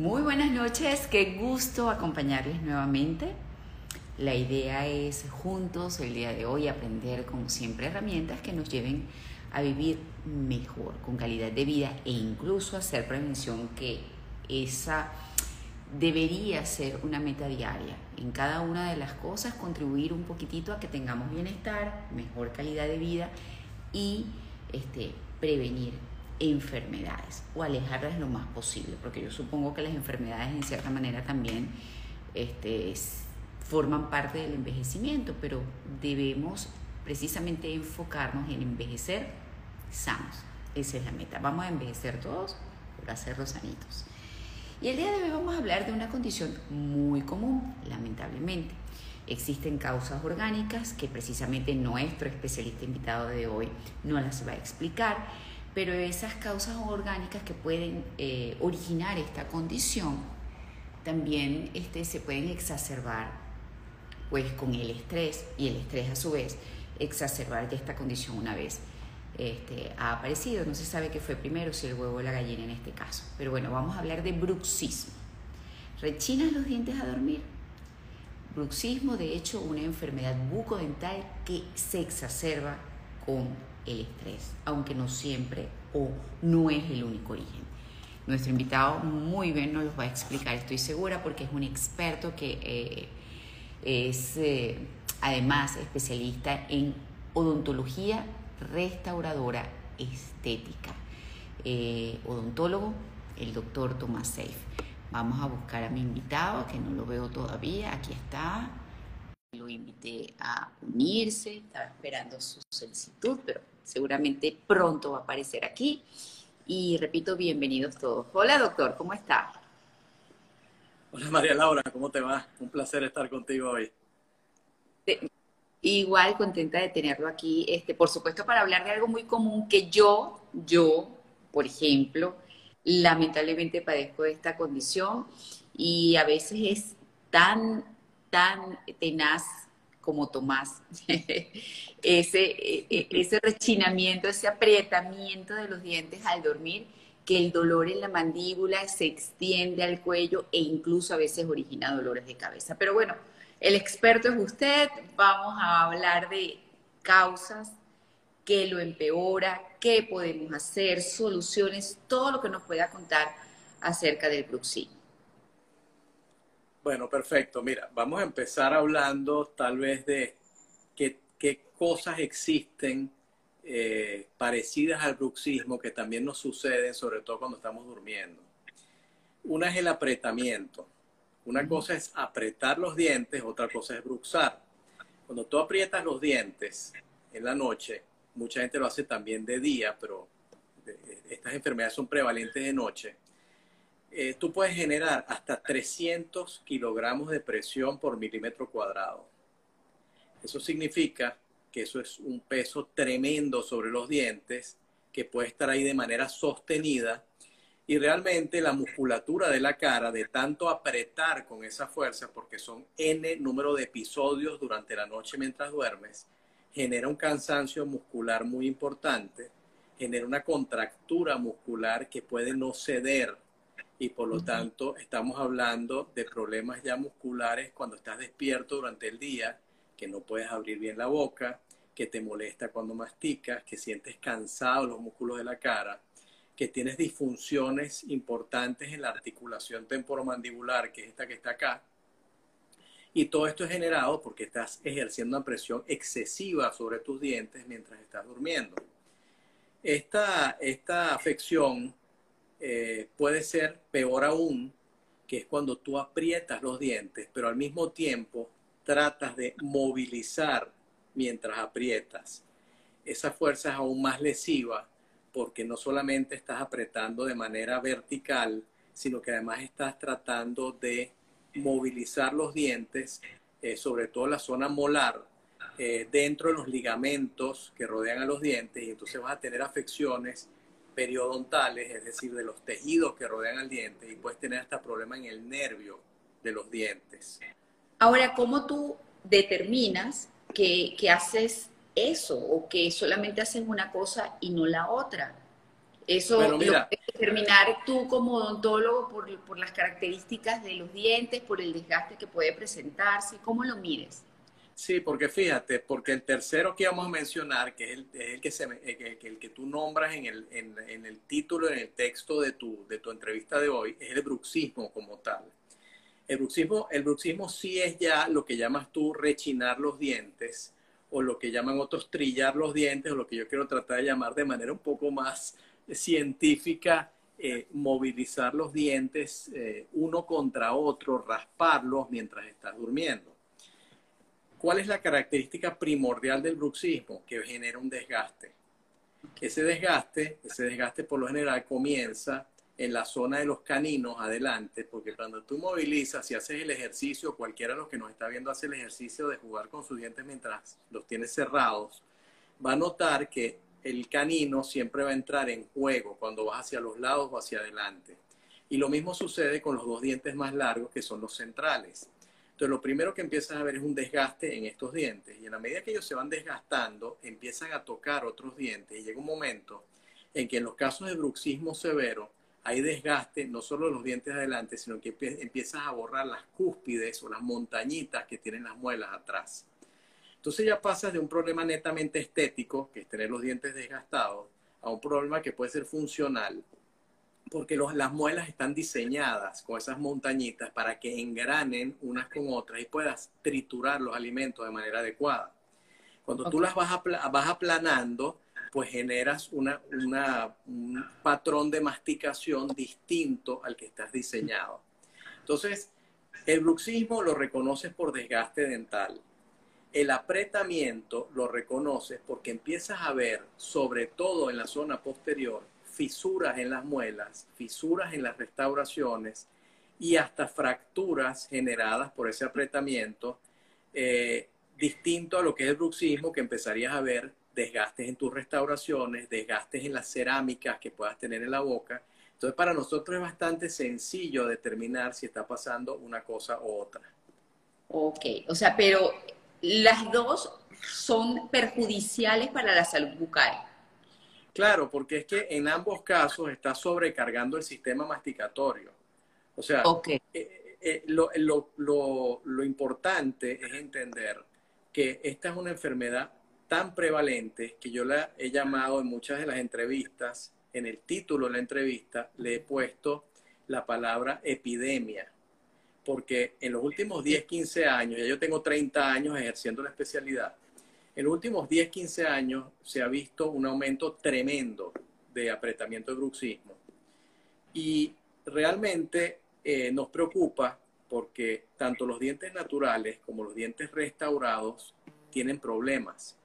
Muy buenas noches, qué gusto acompañarles nuevamente. La idea es juntos el día de hoy aprender como siempre herramientas que nos lleven a vivir mejor, con calidad de vida e incluso hacer prevención que esa debería ser una meta diaria. En cada una de las cosas contribuir un poquitito a que tengamos bienestar, mejor calidad de vida y este, prevenir enfermedades o alejarlas lo más posible, porque yo supongo que las enfermedades en cierta manera también este, forman parte del envejecimiento, pero debemos precisamente enfocarnos en envejecer sanos. Esa es la meta. Vamos a envejecer todos por hacerlos sanitos. Y el día de hoy vamos a hablar de una condición muy común, lamentablemente. Existen causas orgánicas que precisamente nuestro especialista invitado de hoy no las va a explicar, pero esas causas orgánicas que pueden eh, originar esta condición también este, se pueden exacerbar pues con el estrés y el estrés a su vez exacerbar esta condición una vez este, ha aparecido. No se sabe qué fue primero, si el huevo o la gallina en este caso. Pero bueno, vamos a hablar de bruxismo. ¿Rechinas los dientes a dormir? Bruxismo, de hecho, una enfermedad bucodental que se exacerba con el estrés, aunque no siempre o no es el único origen. Nuestro invitado muy bien nos lo va a explicar, estoy segura, porque es un experto que eh, es eh, además especialista en odontología restauradora estética. Eh, odontólogo, el doctor Tomás Seif. Vamos a buscar a mi invitado, que no lo veo todavía, aquí está. Lo invité a unirse, estaba esperando su solicitud, pero seguramente pronto va a aparecer aquí. Y repito, bienvenidos todos. Hola doctor, ¿cómo está? Hola María Laura, ¿cómo te va? Un placer estar contigo hoy. Igual contenta de tenerlo aquí, este, por supuesto, para hablar de algo muy común que yo, yo, por ejemplo, lamentablemente padezco de esta condición y a veces es tan, tan tenaz como Tomás, ese, e, e, ese rechinamiento, ese aprietamiento de los dientes al dormir, que el dolor en la mandíbula se extiende al cuello e incluso a veces origina dolores de cabeza. Pero bueno, el experto es usted, vamos a hablar de causas, qué lo empeora, qué podemos hacer, soluciones, todo lo que nos pueda contar acerca del bruxismo. Bueno, perfecto. Mira, vamos a empezar hablando tal vez de qué, cosas existen eh, parecidas al bruxismo que también nos suceden, sobre todo cuando estamos durmiendo. Una es el apretamiento. Una cosa es apretar los dientes, otra cosa es bruxar. Cuando tú aprietas los dientes en la noche, mucha gente lo hace también de día, pero estas enfermedades son prevalentes de noche. Eh, tú puedes generar hasta 300 kilogramos de presión por milímetro cuadrado. Eso significa que eso es un peso tremendo sobre los dientes que puede estar ahí de manera sostenida y realmente la musculatura de la cara, de tanto apretar con esa fuerza, porque son N número de episodios durante la noche mientras duermes, genera un cansancio muscular muy importante, genera una contractura muscular que puede no ceder y por lo tanto estamos hablando de problemas ya musculares cuando estás despierto durante el día, que no puedes abrir bien la boca, que te molesta cuando masticas, que sientes cansados los músculos de la cara que tienes disfunciones importantes en la articulación temporomandibular, que es esta que está acá. Y todo esto es generado porque estás ejerciendo una presión excesiva sobre tus dientes mientras estás durmiendo. Esta, esta afección eh, puede ser peor aún, que es cuando tú aprietas los dientes, pero al mismo tiempo tratas de movilizar mientras aprietas. Esa fuerza es aún más lesiva porque no solamente estás apretando de manera vertical, sino que además estás tratando de movilizar los dientes, eh, sobre todo la zona molar, eh, dentro de los ligamentos que rodean a los dientes, y entonces vas a tener afecciones periodontales, es decir, de los tejidos que rodean al diente, y puedes tener hasta problemas en el nervio de los dientes. Ahora, ¿cómo tú determinas que haces eso o que solamente hacen una cosa y no la otra. Eso lo puedes determinar tú como odontólogo por, por, las características de los dientes, por el desgaste que puede presentarse. ¿Cómo lo mides? Sí, porque fíjate, porque el tercero que vamos a mencionar, que es el, que, se, el, el, que tú nombras en el, en, en el título, en el texto de tu, de tu entrevista de hoy, es el bruxismo como tal. El bruxismo, el bruxismo sí es ya lo que llamas tú rechinar los dientes, o lo que llaman otros trillar los dientes, o lo que yo quiero tratar de llamar de manera un poco más científica, eh, movilizar los dientes eh, uno contra otro, rasparlos mientras estás durmiendo. ¿Cuál es la característica primordial del bruxismo? Que genera un desgaste. Ese desgaste, ese desgaste por lo general comienza en la zona de los caninos adelante, porque cuando tú movilizas y haces el ejercicio, cualquiera de los que nos está viendo hace el ejercicio de jugar con sus dientes mientras los tienes cerrados, va a notar que el canino siempre va a entrar en juego cuando vas hacia los lados o hacia adelante. Y lo mismo sucede con los dos dientes más largos, que son los centrales. Entonces, lo primero que empiezas a ver es un desgaste en estos dientes. Y en la medida que ellos se van desgastando, empiezan a tocar otros dientes. Y llega un momento en que en los casos de bruxismo severo, hay desgaste no solo de los dientes adelante, sino que empiezas a borrar las cúspides o las montañitas que tienen las muelas atrás. Entonces ya pasas de un problema netamente estético, que es tener los dientes desgastados, a un problema que puede ser funcional, porque las muelas están diseñadas con esas montañitas para que engranen unas con otras y puedas triturar los alimentos de manera adecuada. Cuando tú las vas, vas aplanando, pues generas una, un patrón de masticación distinto al que estás diseñado. Entonces, el bruxismo lo reconoces por desgaste dental el apretamiento lo reconoces porque empiezas a ver, sobre todo en la zona posterior, fisuras en las muelas, fisuras en las restauraciones y hasta fracturas generadas por ese apretamiento, eh, distinto a lo que es el bruxismo, que empezarías a ver desgastes en tus restauraciones, desgastes en las cerámicas que puedas tener en la boca. Entonces, para nosotros es bastante sencillo determinar si está pasando una cosa u otra. Ok, o sea, pero las dos son perjudiciales para la salud bucal. Claro, porque es que en ambos casos está sobrecargando el sistema masticatorio. O sea, eh, eh, lo, lo importante es entender que esta es una enfermedad tan prevalente que yo la he llamado en muchas de las entrevistas, en el título de la entrevista, le he puesto la palabra epidemia porque en los últimos 10, 15 años, ya yo tengo 30 años ejerciendo la especialidad, en los últimos 10, 15 años se ha visto un aumento tremendo de apretamiento de bruxismo. Y realmente eh, nos preocupa porque tanto los dientes naturales como los dientes restaurados tienen problemas.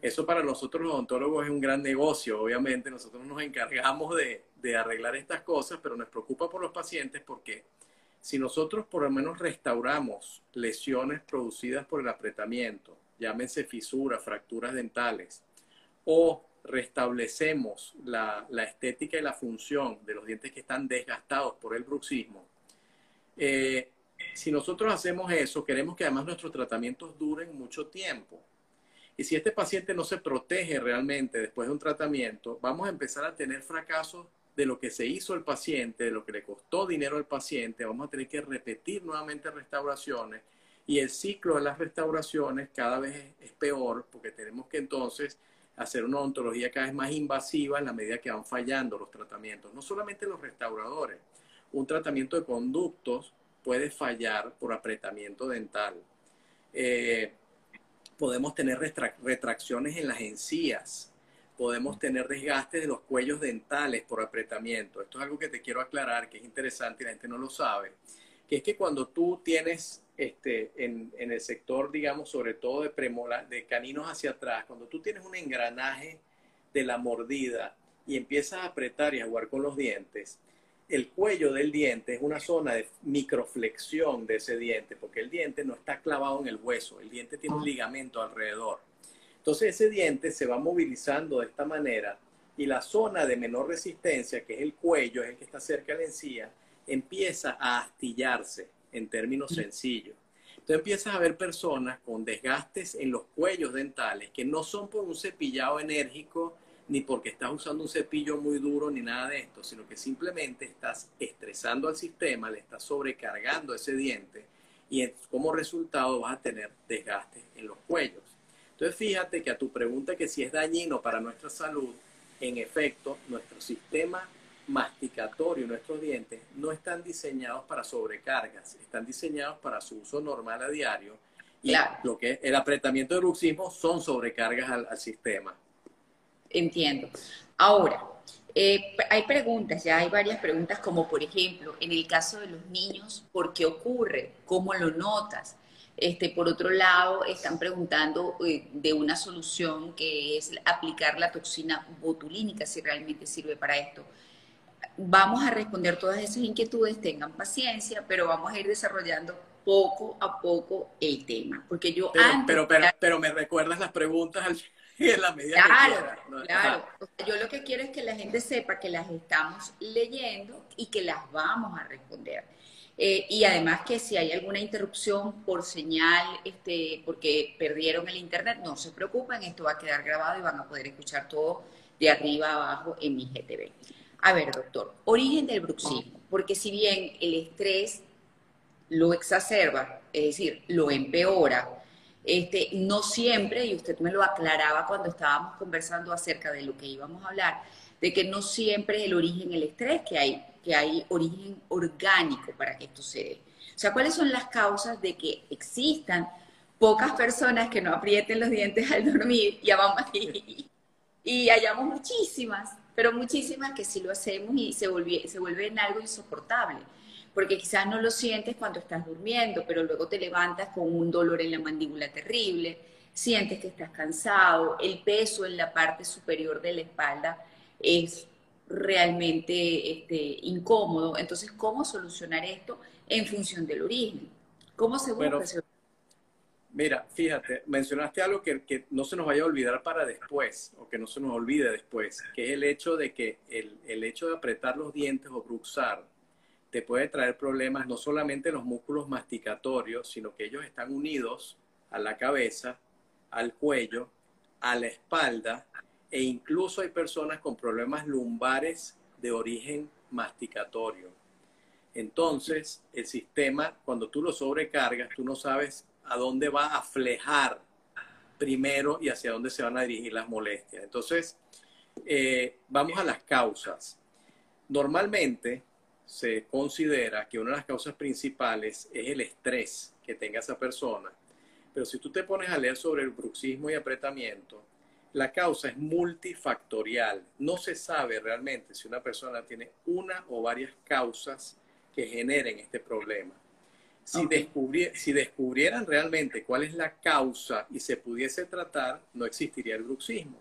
Eso para nosotros los odontólogos es un gran negocio, obviamente nosotros nos encargamos de, de arreglar estas cosas, pero nos preocupa por los pacientes porque si nosotros por lo menos restauramos lesiones producidas por el apretamiento, llámense fisuras, fracturas dentales, o restablecemos la, estética y la función de los dientes que están desgastados por el bruxismo, eh, si nosotros hacemos eso, queremos que además nuestros tratamientos duren mucho tiempo. Y si este paciente no se protege realmente después de un tratamiento, vamos a empezar a tener fracasos de lo que se hizo el paciente, de lo que le costó dinero al paciente, vamos a tener que repetir nuevamente restauraciones y el ciclo de las restauraciones cada vez es, peor porque tenemos que entonces hacer una odontología cada vez más invasiva en la medida que van fallando los tratamientos. No solamente los restauradores, un tratamiento de conductos puede fallar por apretamiento dental. Eh, podemos tener retracciones en las encías, podemos tener desgaste de los cuellos dentales por apretamiento. Esto es algo que te quiero aclarar, que es interesante y la gente no lo sabe, que es que cuando tú tienes este, en, el sector, digamos, sobre todo de, premola, de caninos hacia atrás, cuando tú tienes un engranaje de la mordida y empiezas a apretar y a jugar con los dientes, el cuello del diente es una zona de microflexión de ese diente, porque el diente no está clavado en el hueso, el diente tiene un ligamento alrededor. Entonces ese diente se va movilizando de esta manera y la zona de menor resistencia, que es el cuello, es el que está cerca de la encía, empieza a astillarse en términos sencillos. Entonces empiezas a ver personas con desgastes en los cuellos dentales que no son por un cepillado enérgico ni porque estás usando un cepillo muy duro, ni nada de esto, sino que simplemente estás estresando al sistema, le estás sobrecargando ese diente y como resultado vas a tener desgaste en los cuellos. Entonces fíjate que a tu pregunta que si es dañino para nuestra salud, en efecto, nuestro sistema masticatorio, nuestros dientes, no están diseñados para sobrecargas, están diseñados para su uso normal a diario. Y lo que es el apretamiento de bruxismo son sobrecargas al, sistema. Entiendo. Ahora, eh, hay preguntas, ya hay varias preguntas, como por ejemplo, en el caso de los niños, ¿por qué ocurre? ¿Cómo lo notas? Este, por otro lado, están preguntando eh, de una solución que es aplicar la toxina botulínica, si realmente sirve para esto. Vamos a responder todas esas inquietudes, tengan paciencia, pero vamos a ir desarrollando poco a poco el tema. Porque yo pero, pero, pero, me recuerdas las preguntas al en la medida claro, Claro, yo lo que quiero es que la gente sepa que las estamos leyendo y que las vamos a responder. Eh, y además que si hay alguna interrupción por señal, este, porque perdieron el internet, no se preocupen, esto va a quedar grabado y van a poder escuchar todo de arriba a abajo en mi GTV. A ver, doctor, origen del bruxismo, porque si bien el estrés lo exacerba, es decir, lo empeora, este, no siempre, y usted me lo aclaraba cuando estábamos conversando acerca de lo que íbamos a hablar, de que no siempre es el origen el estrés, que hay que hay origen orgánico para que esto se dé. O sea, ¿cuáles son las causas de que existan pocas personas que no aprieten los dientes al dormir y, y, y hayamos muchísimas, pero muchísimas que sí lo hacemos y se vuelve, se vuelve en algo insoportable? Porque quizás no lo sientes cuando estás durmiendo, pero luego te levantas con un dolor en la mandíbula terrible, sientes que estás cansado, el peso en la parte superior de la espalda es realmente este, incómodo. Entonces, ¿cómo solucionar esto en función del origen? ¿Cómo se busca Mira, fíjate, mencionaste algo que, no se nos vaya a olvidar para después, o que no se nos olvide después, que es el hecho de que el, el hecho de apretar los dientes o bruxar te puede traer problemas no solamente en los músculos masticatorios, sino que ellos están unidos a la cabeza, al cuello, a la espalda e incluso hay personas con problemas lumbares de origen masticatorio. Entonces, el sistema, cuando tú lo sobrecargas, tú no sabes a dónde va a flejar primero y hacia dónde se van a dirigir las molestias. Entonces, eh, vamos a las causas. Normalmente se considera que una de las causas principales es el estrés que tenga esa persona. Pero si tú te pones a leer sobre el bruxismo y apretamiento, la causa es multifactorial. No se sabe realmente si una persona tiene una o varias causas que generen este problema. Si, si descubrieran realmente cuál es la causa y se pudiese tratar, no existiría el bruxismo.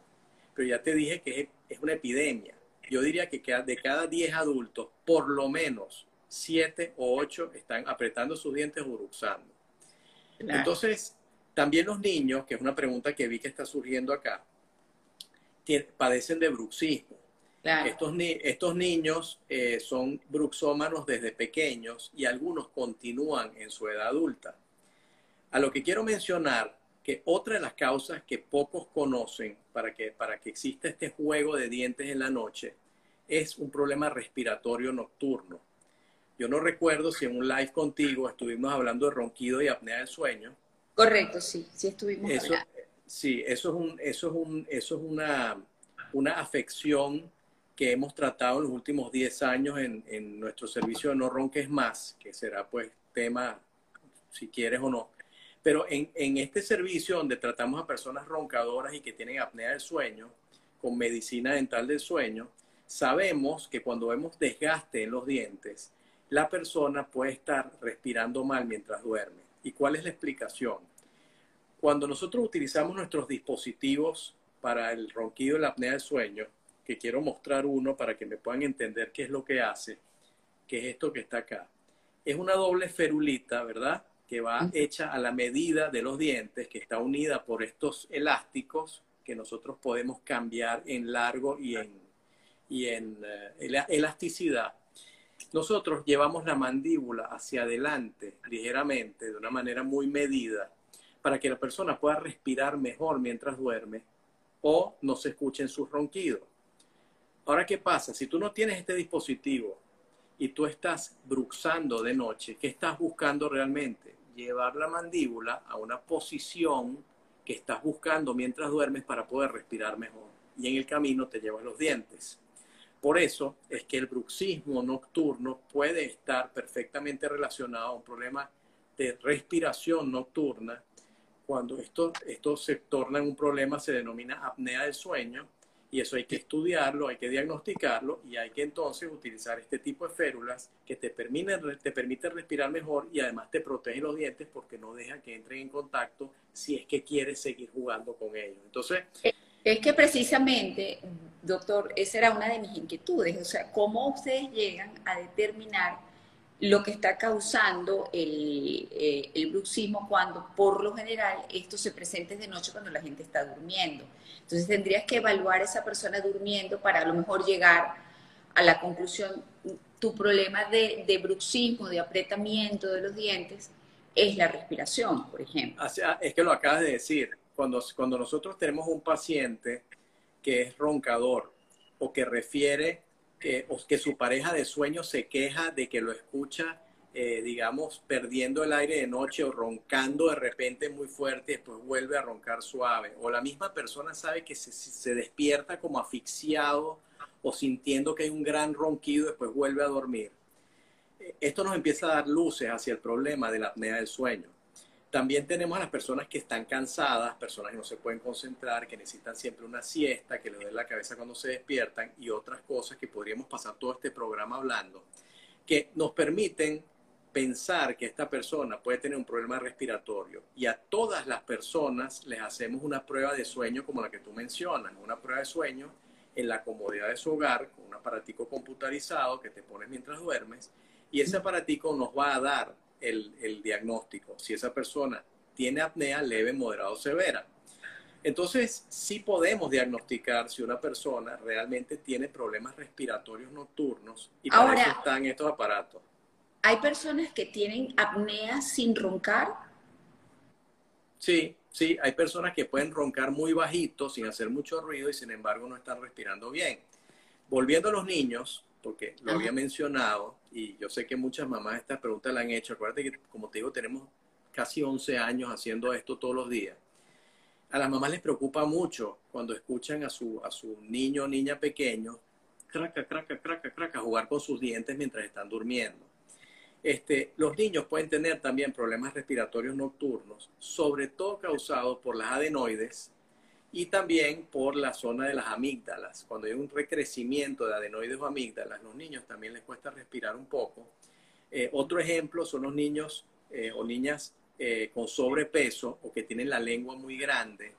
Pero ya te dije que es, una epidemia. Yo diría que de cada 10 adultos, por lo menos 7 o 8 están apretando sus dientes o bruxando. Entonces, también los niños, que es una pregunta que vi que está surgiendo acá, padecen de bruxismo. Estos, estos niños eh, son bruxómanos desde pequeños y algunos continúan en su edad adulta. A lo que quiero mencionar que otra de las causas que pocos conocen para que, para que exista este juego de dientes en la noche es un problema respiratorio nocturno. Yo no recuerdo si en un live contigo estuvimos hablando de ronquido y apnea del sueño. Correcto, sí, sí estuvimos hablando. Sí, eso es, un, eso es, un, eso es una, una afección que hemos tratado en los últimos 10 años en, en nuestro servicio de No Ronques Más, que será pues tema si quieres o no. Pero en, en, este servicio donde tratamos a personas roncadoras y que tienen apnea del sueño, con medicina dental del sueño, sabemos que cuando vemos desgaste en los dientes, la persona puede estar respirando mal mientras duerme. ¿Y cuál es la explicación? Cuando nosotros utilizamos nuestros dispositivos para el ronquido y la apnea del sueño, que quiero mostrar uno para que me puedan entender qué es lo que hace, que es esto que está acá. Es una doble ferulita, ¿verdad? Que va hecha a la medida de los dientes, que está unida por estos elásticos que nosotros podemos cambiar en largo y en, y en eh, elasticidad. Nosotros llevamos la mandíbula hacia adelante ligeramente, de una manera muy medida, para que la persona pueda respirar mejor mientras duerme o no se escuchen sus ronquidos. Ahora, ¿qué pasa? Si tú no tienes este dispositivo y tú estás bruxando de noche, ¿qué estás buscando realmente? Llevar la mandíbula a una posición que estás buscando mientras duermes para poder respirar mejor. Y en el camino te llevas los dientes. Por eso es que el bruxismo nocturno puede estar perfectamente relacionado a un problema de respiración nocturna. Cuando esto, esto se torna en un problema, se denomina apnea del sueño, y eso hay que estudiarlo, hay que diagnosticarlo y hay que entonces utilizar este tipo de férulas que te permiten, te permiten respirar mejor y además te protegen los dientes porque no deja que entren en contacto si es que quieres seguir jugando con ellos. Entonces... Es que precisamente, doctor, esa era una de mis inquietudes, o sea, cómo ustedes llegan a determinar lo que está causando el, eh, el, bruxismo cuando por lo general esto se presenta de noche cuando la gente está durmiendo. Entonces tendrías que evaluar a esa persona durmiendo para a lo mejor llegar a la conclusión, tu problema de, de bruxismo, de apretamiento de los dientes, es la respiración, por ejemplo. O sea, es que lo acabas de decir, cuando, cuando nosotros tenemos un paciente que es roncador o que refiere que, que su pareja de sueño se queja de que lo escucha, eh, digamos, perdiendo el aire de noche o roncando de repente muy fuerte y después vuelve a roncar suave. O la misma persona sabe que se, se despierta como asfixiado o sintiendo que hay un gran ronquido y después vuelve a dormir. Esto nos empieza a dar luces hacia el problema de la apnea del sueño. También tenemos a las personas que están cansadas, personas que no se pueden concentrar, que necesitan siempre una siesta, que les duele la cabeza cuando se despiertan y otras cosas que podríamos pasar todo este programa hablando, que nos permiten pensar que esta persona puede tener un problema respiratorio. Y a todas las personas les hacemos una prueba de sueño como la que tú mencionas, una prueba de sueño en la comodidad de su hogar con un aparatico computarizado que te pones mientras duermes y ese aparatico nos va a dar el, diagnóstico, si esa persona tiene apnea leve, moderada o severa. Entonces, sí podemos diagnosticar si una persona realmente tiene problemas respiratorios nocturnos y para eso están estos aparatos. ¿Hay personas que tienen apnea sin roncar? Sí, sí, hay personas que pueden roncar muy bajito, sin hacer mucho ruido y sin embargo no están respirando bien. Volviendo a los niños, porque lo había mencionado y yo sé que muchas mamás estas preguntas la han hecho. Acuérdate que, como te digo, tenemos casi 11 años haciendo esto todos los días. A las mamás les preocupa mucho cuando escuchan a su, a su niño o niña pequeño, craca, craca, craca, craca, jugar con sus dientes mientras están durmiendo. Este, los niños pueden tener también problemas respiratorios nocturnos, sobre todo causados por las adenoides, y también por la zona de las amígdalas. Cuando hay un recrecimiento de adenoides o amígdalas, los niños también les cuesta respirar un poco. Eh, otro ejemplo son los niños eh, o niñas eh, con sobrepeso o que tienen la lengua muy grande.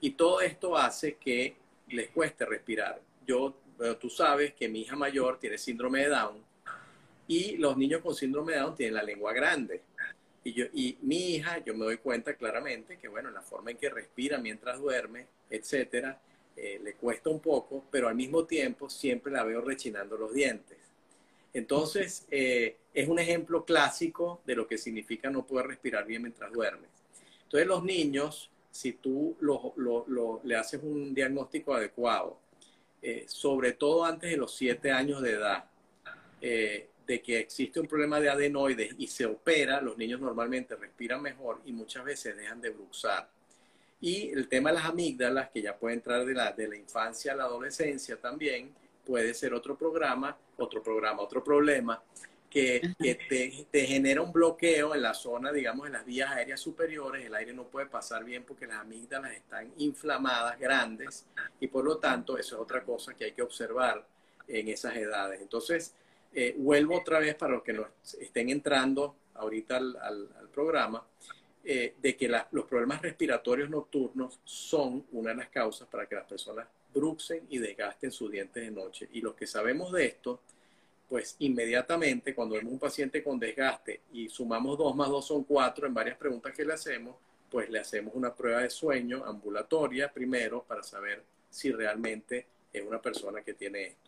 Y todo esto hace que les cueste respirar. Yo, tú sabes que mi hija mayor tiene síndrome de Down y los niños con síndrome de Down tienen la lengua grande. Y, yo, y mi hija, yo me doy cuenta claramente que, bueno, la forma en que respira mientras duerme, etcétera, eh, le cuesta un poco, pero al mismo tiempo siempre la veo rechinando los dientes. Entonces, eh, es un ejemplo clásico de lo que significa no poder respirar bien mientras duermes. Entonces, los niños, si tú le haces un diagnóstico adecuado, eh, sobre todo antes de los siete años de edad, de que existe un problema de adenoides y se opera, los niños normalmente respiran mejor y muchas veces dejan de bruxar. Y el tema de las amígdalas, que ya puede entrar de la, de la infancia a la adolescencia también, puede ser otro programa, otro programa, otro problema, que, que te, te, genera un bloqueo en la zona, digamos, en las vías aéreas superiores, el aire no puede pasar bien porque las amígdalas están inflamadas, grandes, y por lo tanto, eso es otra cosa que hay que observar en esas edades. Entonces, eh, vuelvo otra vez para los que nos estén entrando ahorita al, programa, eh, de que los problemas respiratorios nocturnos son una de las causas para que las personas bruxen y desgasten sus dientes de noche. Y los que sabemos de esto, pues inmediatamente cuando vemos un paciente con desgaste y sumamos 2 más 2 son 4 en varias preguntas que le hacemos, pues le hacemos una prueba de sueño ambulatoria primero para saber si realmente es una persona que tiene esto.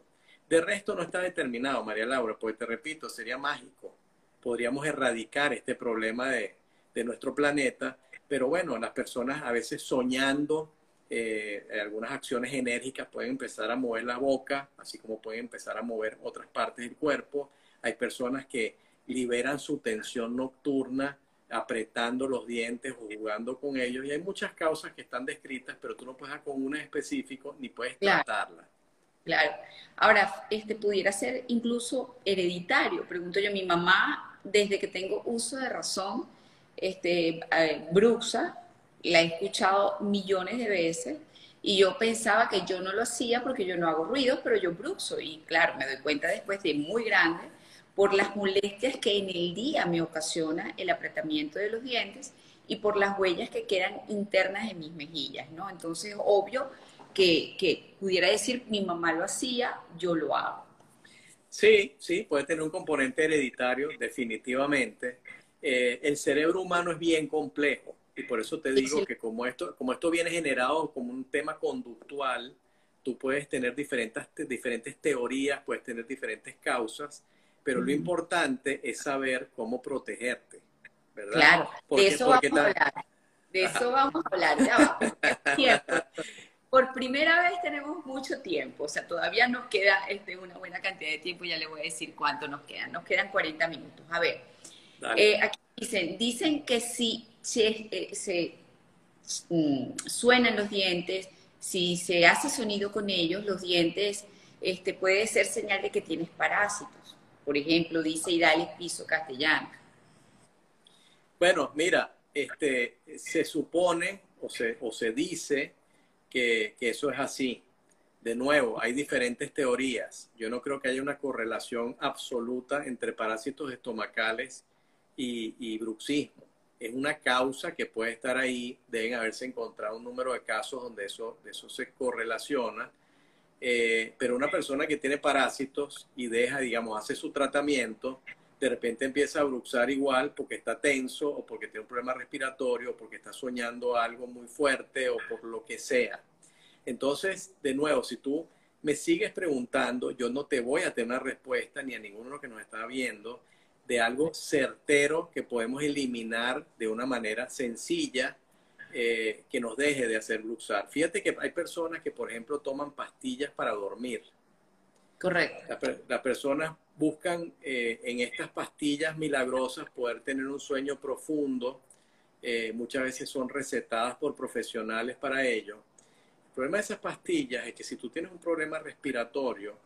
De resto no está determinado, María Laura, porque te repito, sería mágico. Podríamos erradicar este problema de, nuestro planeta, pero bueno, las personas a veces soñando eh, algunas acciones enérgicas pueden empezar a mover la boca, así como pueden empezar a mover otras partes del cuerpo. Hay personas que liberan su tensión nocturna apretando los dientes o jugando con ellos. Y hay muchas causas que están descritas, pero tú no puedes dar con una específico ni puedes tratarla. Claro. Ahora, este pudiera ser incluso hereditario. Pregunto yo, mi mamá, desde que tengo uso de razón, este, eh, bruxa, la he escuchado millones de veces y yo pensaba que yo no lo hacía porque yo no hago ruido, pero yo bruxo. Y claro, me doy cuenta después de muy grande por las molestias que en el día me ocasiona el apretamiento de los dientes y por las huellas que quedan internas en mis mejillas, ¿no? Entonces, obvio que, pudiera decir, mi mamá lo hacía, yo lo hago. Sí, sí, puede tener un componente hereditario, definitivamente. Eh, el cerebro humano es bien complejo y por eso te digo que como esto, como esto viene generado como un tema conductual, tú puedes tener diferentes, diferentes teorías, puedes tener diferentes causas, pero lo importante es saber cómo protegerte, ¿verdad? Claro, de eso vamos a hablar. De eso vamos a hablar, ya va. Por primera vez tenemos mucho tiempo, o sea, todavía nos queda este, una buena cantidad de tiempo, ya le voy a decir cuánto nos quedan. Nos quedan 40 minutos. A ver, eh, aquí dicen, dicen que si, eh, se mm, suenan los dientes, si se hace sonido con ellos, los dientes, este, puede ser señal de que tienes parásitos. Por ejemplo, dice Idalis Piso Castellano. Bueno, mira, este, se supone o se, o se dice que, eso es así. De nuevo, hay diferentes teorías. Yo no creo que haya una correlación absoluta entre parásitos estomacales y, bruxismo. Es una causa que puede estar ahí. Deben haberse encontrado un número de casos donde eso, eso se correlaciona. Eh, pero una persona que tiene parásitos y deja, digamos, hace su tratamiento, de repente empieza a bruxar igual porque está tenso o porque tiene un problema respiratorio o porque está soñando algo muy fuerte o por lo que sea. Entonces, de nuevo, si tú me sigues preguntando, yo no te voy a tener una respuesta ni a ninguno de los que nos está viendo de algo certero que podemos eliminar de una manera sencilla eh, que nos deje de hacer bruxar. Fíjate que hay personas que, por ejemplo, toman pastillas para dormir. Correcto. Las personas buscan eh, en estas pastillas milagrosas poder tener un sueño profundo. Eh, muchas veces son recetadas por profesionales para ello. El problema de esas pastillas es que si tú tienes un problema respiratorio,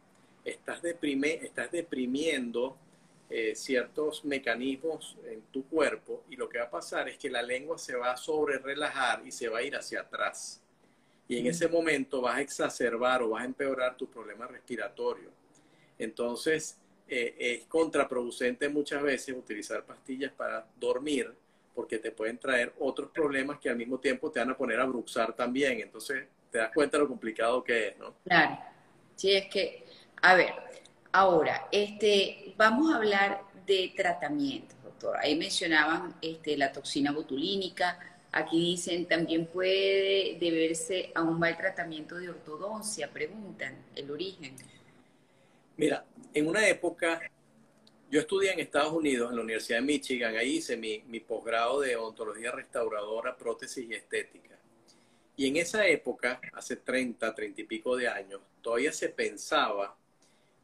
estás, deprime, estás deprimiendo eh, ciertos mecanismos en tu cuerpo y lo que va a pasar es que la lengua se va a sobre relajar y se va a ir hacia atrás. Y en ese momento vas a exacerbar o vas a empeorar tu problema respiratorio. Entonces, eh, es contraproducente muchas veces utilizar pastillas para dormir porque te pueden traer otros problemas que al mismo tiempo te van a poner a bruxar también. Entonces te das cuenta lo complicado que es, ¿no? Claro. Sí, es que, a ver, ahora, este, vamos a hablar de tratamiento, doctor. Ahí mencionaban este, la toxina botulínica. Aquí dicen, también puede deberse a un mal tratamiento de ortodoncia, preguntan el origen. Mira, en una época, yo estudié en Estados Unidos, en la Universidad de Michigan, ahí hice mi, posgrado de odontología restauradora, prótesis y estética. Y en esa época, hace 30, 30 y pico de años, todavía se pensaba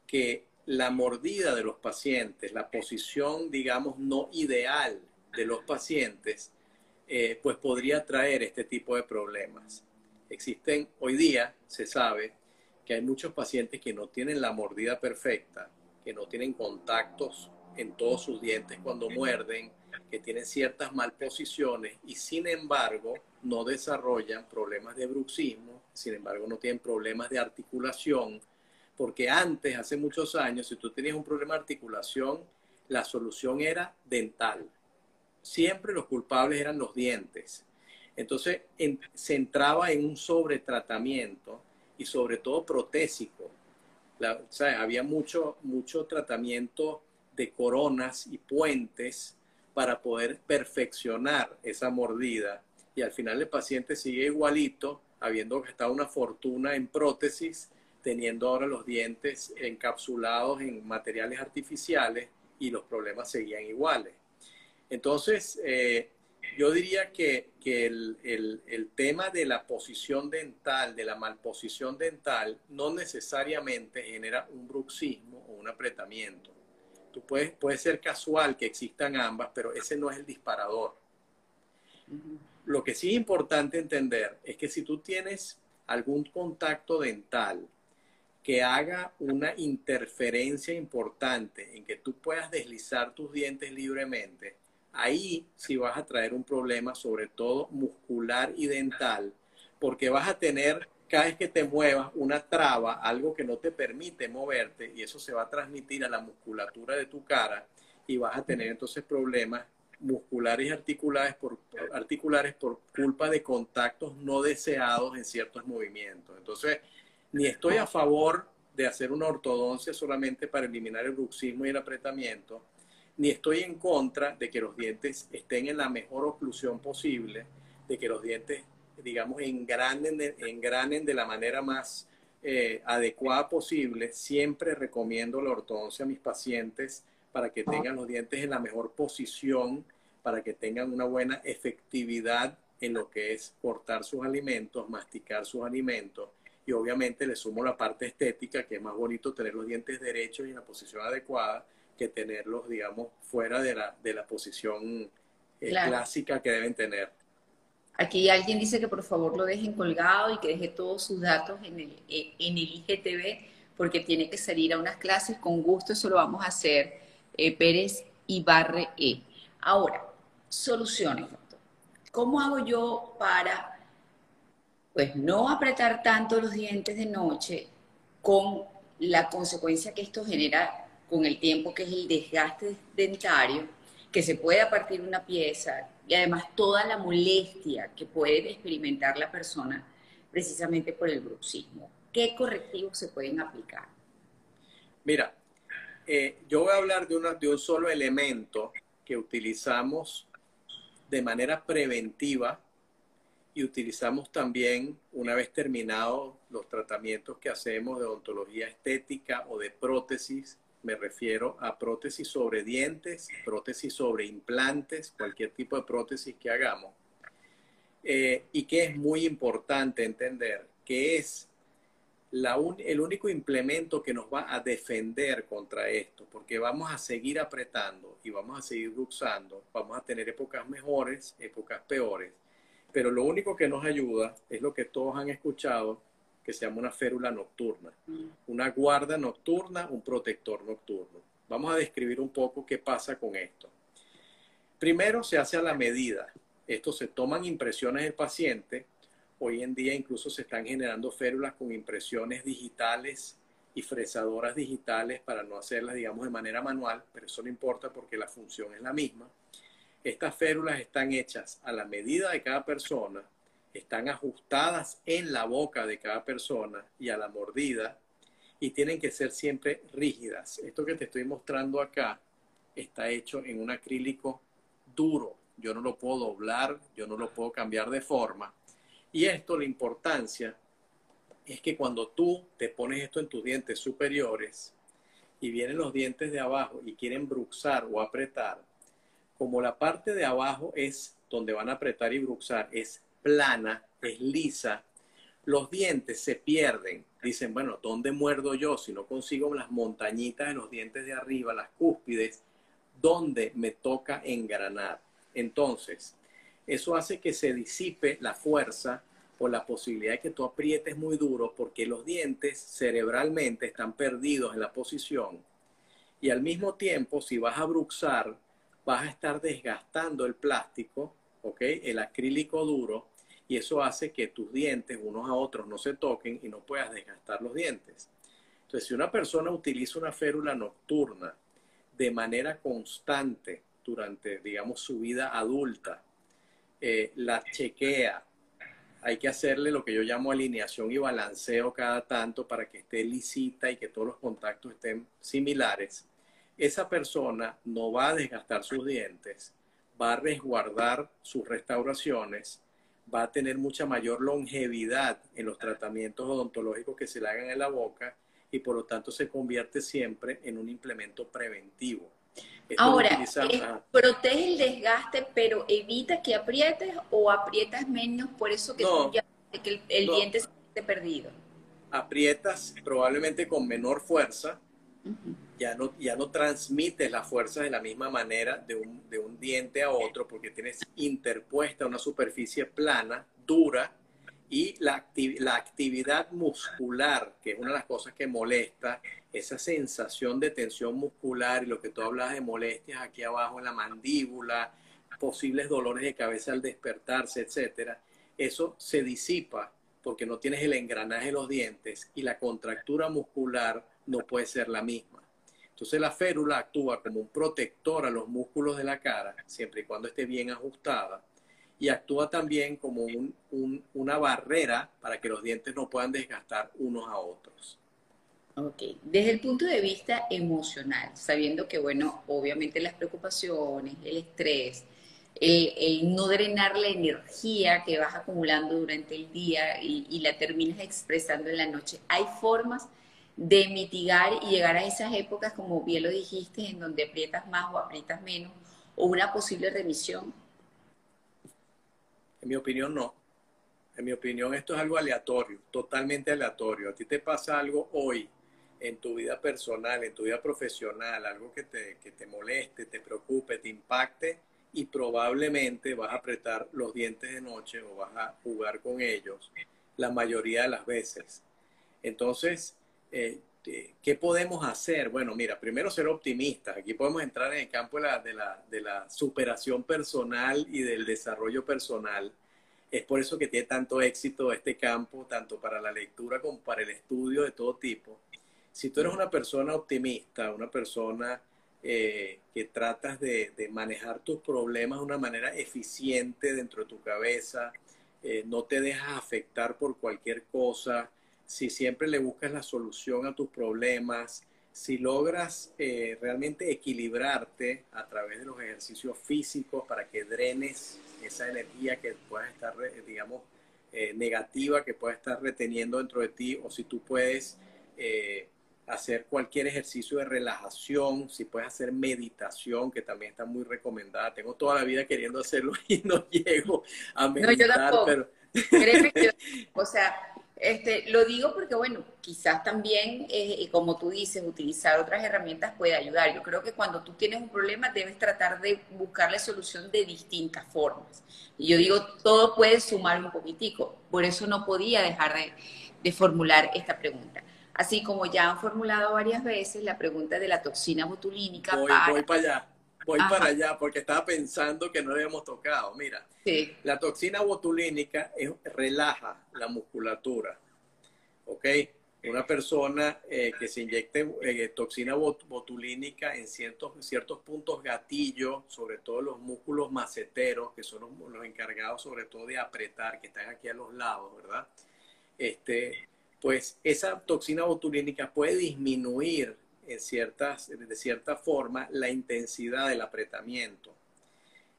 que la mordida de los pacientes, la posición, digamos, no ideal de los pacientes, eh, pues podría traer este tipo de problemas. Existen, hoy día se sabe que hay muchos pacientes que no tienen la mordida perfecta, que no tienen contactos en todos sus dientes cuando muerden, que tienen ciertas malposiciones y sin embargo no desarrollan problemas de bruxismo, sin embargo no tienen problemas de articulación, porque antes, hace muchos años, si tú tenías un problema de articulación, la solución era dental. Siempre los culpables eran los dientes. Entonces se entraba en un sobretratamiento y sobre todo protésico. había mucho, mucho tratamiento de coronas y puentes para poder perfeccionar esa mordida. Y al final el paciente sigue igualito, habiendo gastado una fortuna en prótesis, teniendo ahora los dientes encapsulados en materiales artificiales y los problemas seguían iguales. Entonces, eh, yo diría que, el, tema de la posición dental, de la malposición dental, no necesariamente genera un bruxismo o un apretamiento. Tú puedes, puede ser casual que existan ambas, pero ese no es el disparador. Lo que sí es importante entender es que si tú tienes algún contacto dental que haga una interferencia importante en que tú puedas deslizar tus dientes libremente, ahí sí vas a traer un problema, sobre todo muscular y dental, porque vas a tener cada vez que te muevas una traba, algo que no te permite moverte, y eso se va a transmitir a la musculatura de tu cara y vas a tener entonces problemas musculares y articulares por, articulares por culpa de contactos no deseados en ciertos movimientos. Entonces, ni estoy a favor de hacer una ortodoncia solamente para eliminar el bruxismo y el apretamiento, ni estoy en contra de que los dientes estén en la mejor oclusión posible, de que los dientes, digamos, engranen de, la manera más eh, adecuada posible. Siempre recomiendo la ortodoncia a mis pacientes para que tengan los dientes en la mejor posición, para que tengan una buena efectividad en lo que es cortar sus alimentos, masticar sus alimentos y obviamente le sumo la parte estética, que es más bonito tener los dientes derechos y en la posición adecuada que tenerlos, digamos, fuera de la, de la posición eh, clásica que deben tener. Aquí alguien dice que por favor lo dejen colgado y que deje todos sus datos en el, eh, en el IGTV porque tiene que salir a unas clases. Con gusto eso lo vamos a hacer. Eh, Pérez Ibarre E. Ahora, soluciones, doctor. ¿Cómo hago yo para pues no apretar tanto los dientes de noche con la consecuencia que esto genera con el tiempo, que es el desgaste dentario, que se puede partir una pieza y además toda la molestia que puede experimentar la persona precisamente por el bruxismo. ¿Qué correctivos se pueden aplicar? Mira, eh, yo voy a hablar de, un solo elemento que utilizamos de manera preventiva y utilizamos también, una vez terminados los tratamientos que hacemos de odontología estética o de prótesis, me refiero a prótesis sobre dientes, prótesis sobre implantes, cualquier tipo de prótesis que hagamos. Eh, y que es muy importante entender que es la el único implemento que nos va a defender contra esto, porque vamos a seguir apretando y vamos a seguir luxando, vamos a tener épocas mejores, épocas peores, pero lo único que nos ayuda es lo que todos han escuchado, que se llama una férula nocturna, mm. una guarda nocturna, un protector nocturno. Vamos a describir un poco qué pasa con esto. Primero se hace a la medida. Esto se toman impresiones del paciente. Hoy en día incluso se están generando férulas con impresiones digitales y fresadoras digitales para no hacerlas, digamos, de manera manual, pero eso no importa porque la función es la misma. Estas férulas están hechas a la medida de cada persona, están ajustadas en la boca de cada persona y a la mordida y tienen que ser siempre rígidas. Esto que te estoy mostrando acá está hecho en un acrílico duro. Yo no lo puedo doblar, yo no lo puedo cambiar de forma. Y esto, la importancia es que cuando tú te pones esto en tus dientes superiores y vienen los dientes de abajo y quieren bruxar o apretar, como la parte de abajo es donde van a apretar y bruxar, es plana, es lisa, los dientes se pierden. Dicen, bueno, ¿dónde muerdo yo si no consigo las montañitas de los dientes de arriba, las cúspides? ¿Dónde me toca engranar? Entonces, eso hace que se disipe la fuerza o la posibilidad de que tú aprietes muy duro porque los dientes cerebralmente están perdidos en la posición. Y al mismo tiempo, si vas a bruxar, vas a estar desgastando el plástico, ¿ok? El acrílico duro, y eso hace que tus dientes unos a otros no se toquen y no puedas desgastar los dientes. Entonces, si una persona utiliza una férula nocturna de manera constante durante, digamos, su vida adulta, eh, la chequea, hay que hacerle lo que yo llamo alineación y balanceo cada tanto para que esté lisita y que todos los contactos estén similares esa persona no va a desgastar sus dientes, va a resguardar sus restauraciones, va a tener mucha mayor longevidad en los tratamientos odontológicos que se le hagan en la boca y por lo tanto se convierte siempre en un implemento preventivo. Ahora, protege el desgaste, pero evita que aprietes o aprietas menos, por eso que, que el, diente se esté perdido. Aprietas probablemente con menor fuerza, ya, no, ya no transmites la fuerza de la misma manera de un, de un diente a otro porque tienes interpuesta una superficie plana, dura, y la, la actividad muscular, que es una de las cosas que molesta, esa sensación de tensión muscular y lo que tú hablas de molestias aquí abajo en la mandíbula, posibles dolores de cabeza al despertarse, etcétera, eso se disipa porque no tienes el engranaje de los dientes y la contractura muscular no puede ser la misma. Entonces la férula actúa como un protector a los músculos de la cara, siempre y cuando esté bien ajustada, y actúa también como una barrera para que los dientes no puedan desgastar unos a otros. Ok, desde el punto de vista emocional, sabiendo que, bueno, obviamente las preocupaciones, el estrés, el, no drenar la energía que vas acumulando durante el día y, y, la terminas expresando en la noche, hay formas de mitigar y llegar a esas épocas, como bien lo dijiste, en donde aprietas más o aprietas menos, o una posible remisión. En mi opinión, no. En mi opinión, esto es algo aleatorio, totalmente aleatorio. A ti te pasa algo hoy en tu vida personal, en tu vida profesional, algo que te, que te moleste, te preocupe, te impacte y probablemente vas a apretar los dientes de noche o vas a jugar con ellos la mayoría de las veces. Entonces, eh, ¿qué podemos hacer? Bueno, mira, primero ser optimistas. Aquí podemos entrar en el campo de la, superación personal y del desarrollo personal. Es por eso que tiene tanto éxito este campo, tanto para la lectura como para el estudio de todo tipo. Si tú eres una persona optimista, una persona eh, que tratas de, de, manejar tus problemas de una manera eficiente dentro de tu cabeza, eh, no te dejas afectar por cualquier cosa, si siempre le buscas la solución a tus problemas, si logras eh, realmente equilibrarte a través de los ejercicios físicos para que drenes esa energía que pueda estar, digamos, eh, negativa que pueda estar reteniendo dentro de ti, o si tú puedes eh, hacer cualquier ejercicio de relajación, si puedes hacer meditación, que también está muy recomendada. Tengo toda la vida queriendo hacerlo y no llego a meditar, pero... o sea, este, lo digo porque, bueno, quizás también, eh, como tú dices, utilizar otras herramientas puede ayudar. Yo creo que cuando tú tienes un problema debes tratar de buscarle solución de distintas formas. Y yo digo, todo puede sumar un poquitico. Por eso no podía dejar de, formular esta pregunta. Así como ya han formulado varias veces la pregunta de la toxina botulínica. Voy, voy para allá voy para allá porque estaba pensando que no le habíamos tocado. Mira, la toxina botulínica relaja la musculatura. ¿Ok? Una persona eh, que se inyecte eh, toxina botulínica en ciertos, ciertos puntos gatillo, sobre todo los músculos maceteros, que son los, los, encargados sobre todo de apretar, que están aquí a los lados, ¿verdad? Este, pues esa toxina botulínica puede disminuir en ciertas, de cierta forma la intensidad del apretamiento,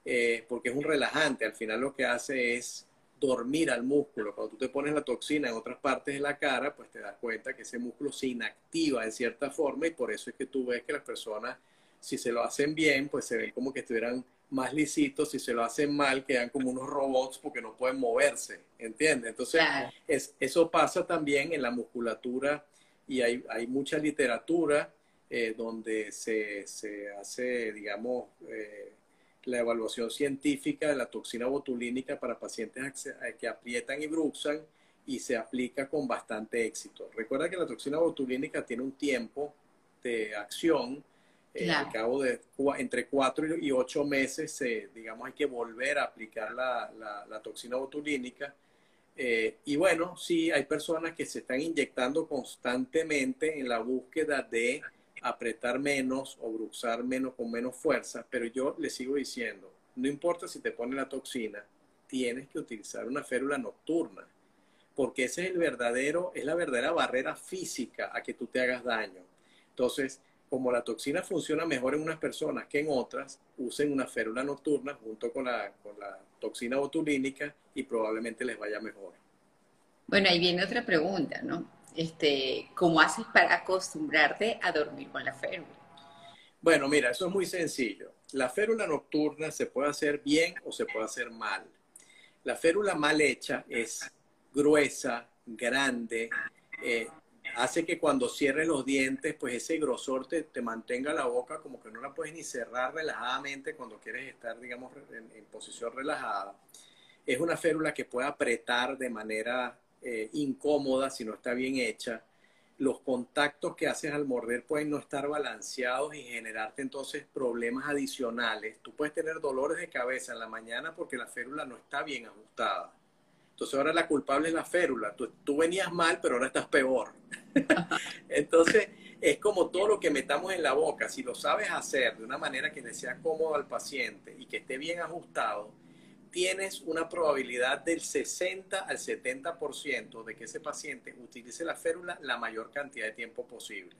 eh, porque es un relajante, al final lo que hace es dormir al músculo. Cuando tú te pones la toxina en otras partes de la cara, pues te das cuenta que ese músculo se inactiva en cierta forma y por eso es que tú ves que las personas, si se lo hacen bien, pues se ven como que estuvieran más lisitos, si se lo hacen mal, quedan como unos robots porque no pueden moverse, ¿entiendes? Entonces, es, eso pasa también en la musculatura y hay, hay mucha literatura eh, donde se, se, hace, digamos, eh, la evaluación científica de la toxina botulínica para pacientes eh, que aprietan y bruxan y se aplica con bastante éxito. Recuerda que la toxina botulínica tiene un tiempo de acción. Al cabo de entre cuatro y ocho meses, digamos, hay que volver a aplicar la, la, la toxina botulínica. Y bueno, sí, hay personas que se están inyectando constantemente en la búsqueda de apretar menos o bruxar menos con menos fuerza, pero yo le sigo diciendo, no importa si te pone la toxina, tienes que utilizar una férula nocturna, porque ese es el verdadero, es la verdadera barrera física a que tú te hagas daño. Entonces, como la toxina funciona mejor en unas personas que en otras, usen una férula nocturna junto con la, con la toxina botulínica y probablemente les vaya mejor. Bueno, ahí viene otra pregunta, ¿no? este, ¿cómo haces para acostumbrarte a dormir con la férula? Bueno, mira, eso es muy sencillo. La férula nocturna se puede hacer bien o se puede hacer mal. La férula mal hecha es gruesa, grande, eh, hace que cuando cierres los dientes, pues ese grosor te, te, mantenga la boca como que no la puedes ni cerrar relajadamente cuando quieres estar, digamos, en, posición relajada. Es una férula que puede apretar de manera eh, incómoda si no está bien hecha. Los contactos que haces al morder pueden no estar balanceados y generarte entonces problemas adicionales. Tú puedes tener dolores de cabeza en la mañana porque la férula no está bien ajustada entonces ahora la culpable es la férula. Tú, venías mal, pero ahora estás peor. Entonces es como todo lo que metamos en la boca. Si lo sabes hacer de una manera que le sea cómodo al paciente y que esté bien ajustado, tienes una probabilidad del 60 al 70% de que ese paciente utilice la férula la mayor cantidad de tiempo posible.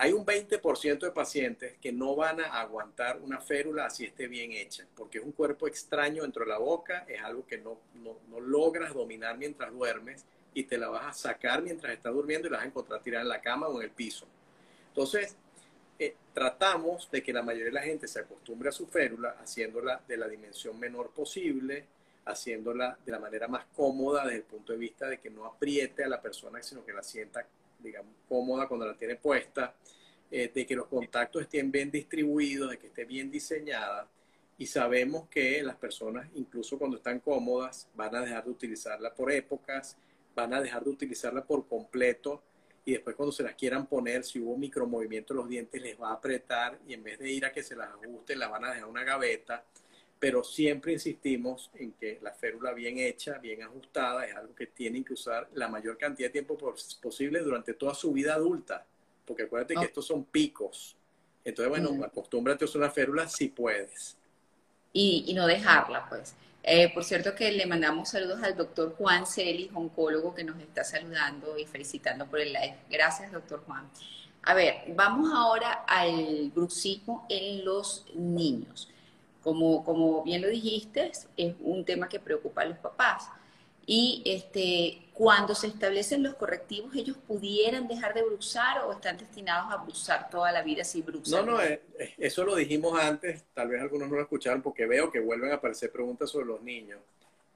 Hay un 20% de pacientes que no van a aguantar una férula así esté bien hecha, porque es un cuerpo extraño dentro de la boca, es algo que no, no, logras dominar mientras duermes y te la vas a sacar mientras estás durmiendo y la vas a encontrar tirada en la cama o en el piso. Entonces, eh, tratamos de que la mayoría de la gente se acostumbre a su férula haciéndola de la dimensión menor posible, haciéndola de la manera más cómoda desde el punto de vista de que no apriete a la persona, sino que la sienta digamos, cómoda cuando la tiene puesta, eh, de que los contactos estén bien distribuidos, de que esté bien diseñada. Y sabemos que las personas, incluso cuando están cómodas, van a dejar de utilizarla por épocas, van a dejar de utilizarla por completo y después cuando se las quieran poner, si hubo micromovimiento los dientes, les va a apretar y en vez de ir a que se las ajuste, la van a dejar una gaveta pero siempre insistimos en que la férula bien hecha, bien ajustada, es algo que tienen que usar la mayor cantidad de tiempo posible durante toda su vida adulta, porque acuérdate que estos son picos. Entonces, bueno, mm. acostúmbrate a usar una férula si puedes. Y, no dejarla, pues. Eh, por cierto que le mandamos saludos al doctor Juan Celis, oncólogo, que nos está saludando y felicitando por el live. Gracias, doctor Juan. A ver, vamos ahora al bruxismo en los niños. Como, como bien lo dijiste, es un tema que preocupa a los papás. Y este, cuando se establecen los correctivos, ellos pudieran dejar de bruxar o están destinados a bruxar toda la vida si bruxan. No, no, eh, eh, eso lo dijimos antes, tal vez algunos no lo escucharon porque veo que vuelven a aparecer preguntas sobre los niños.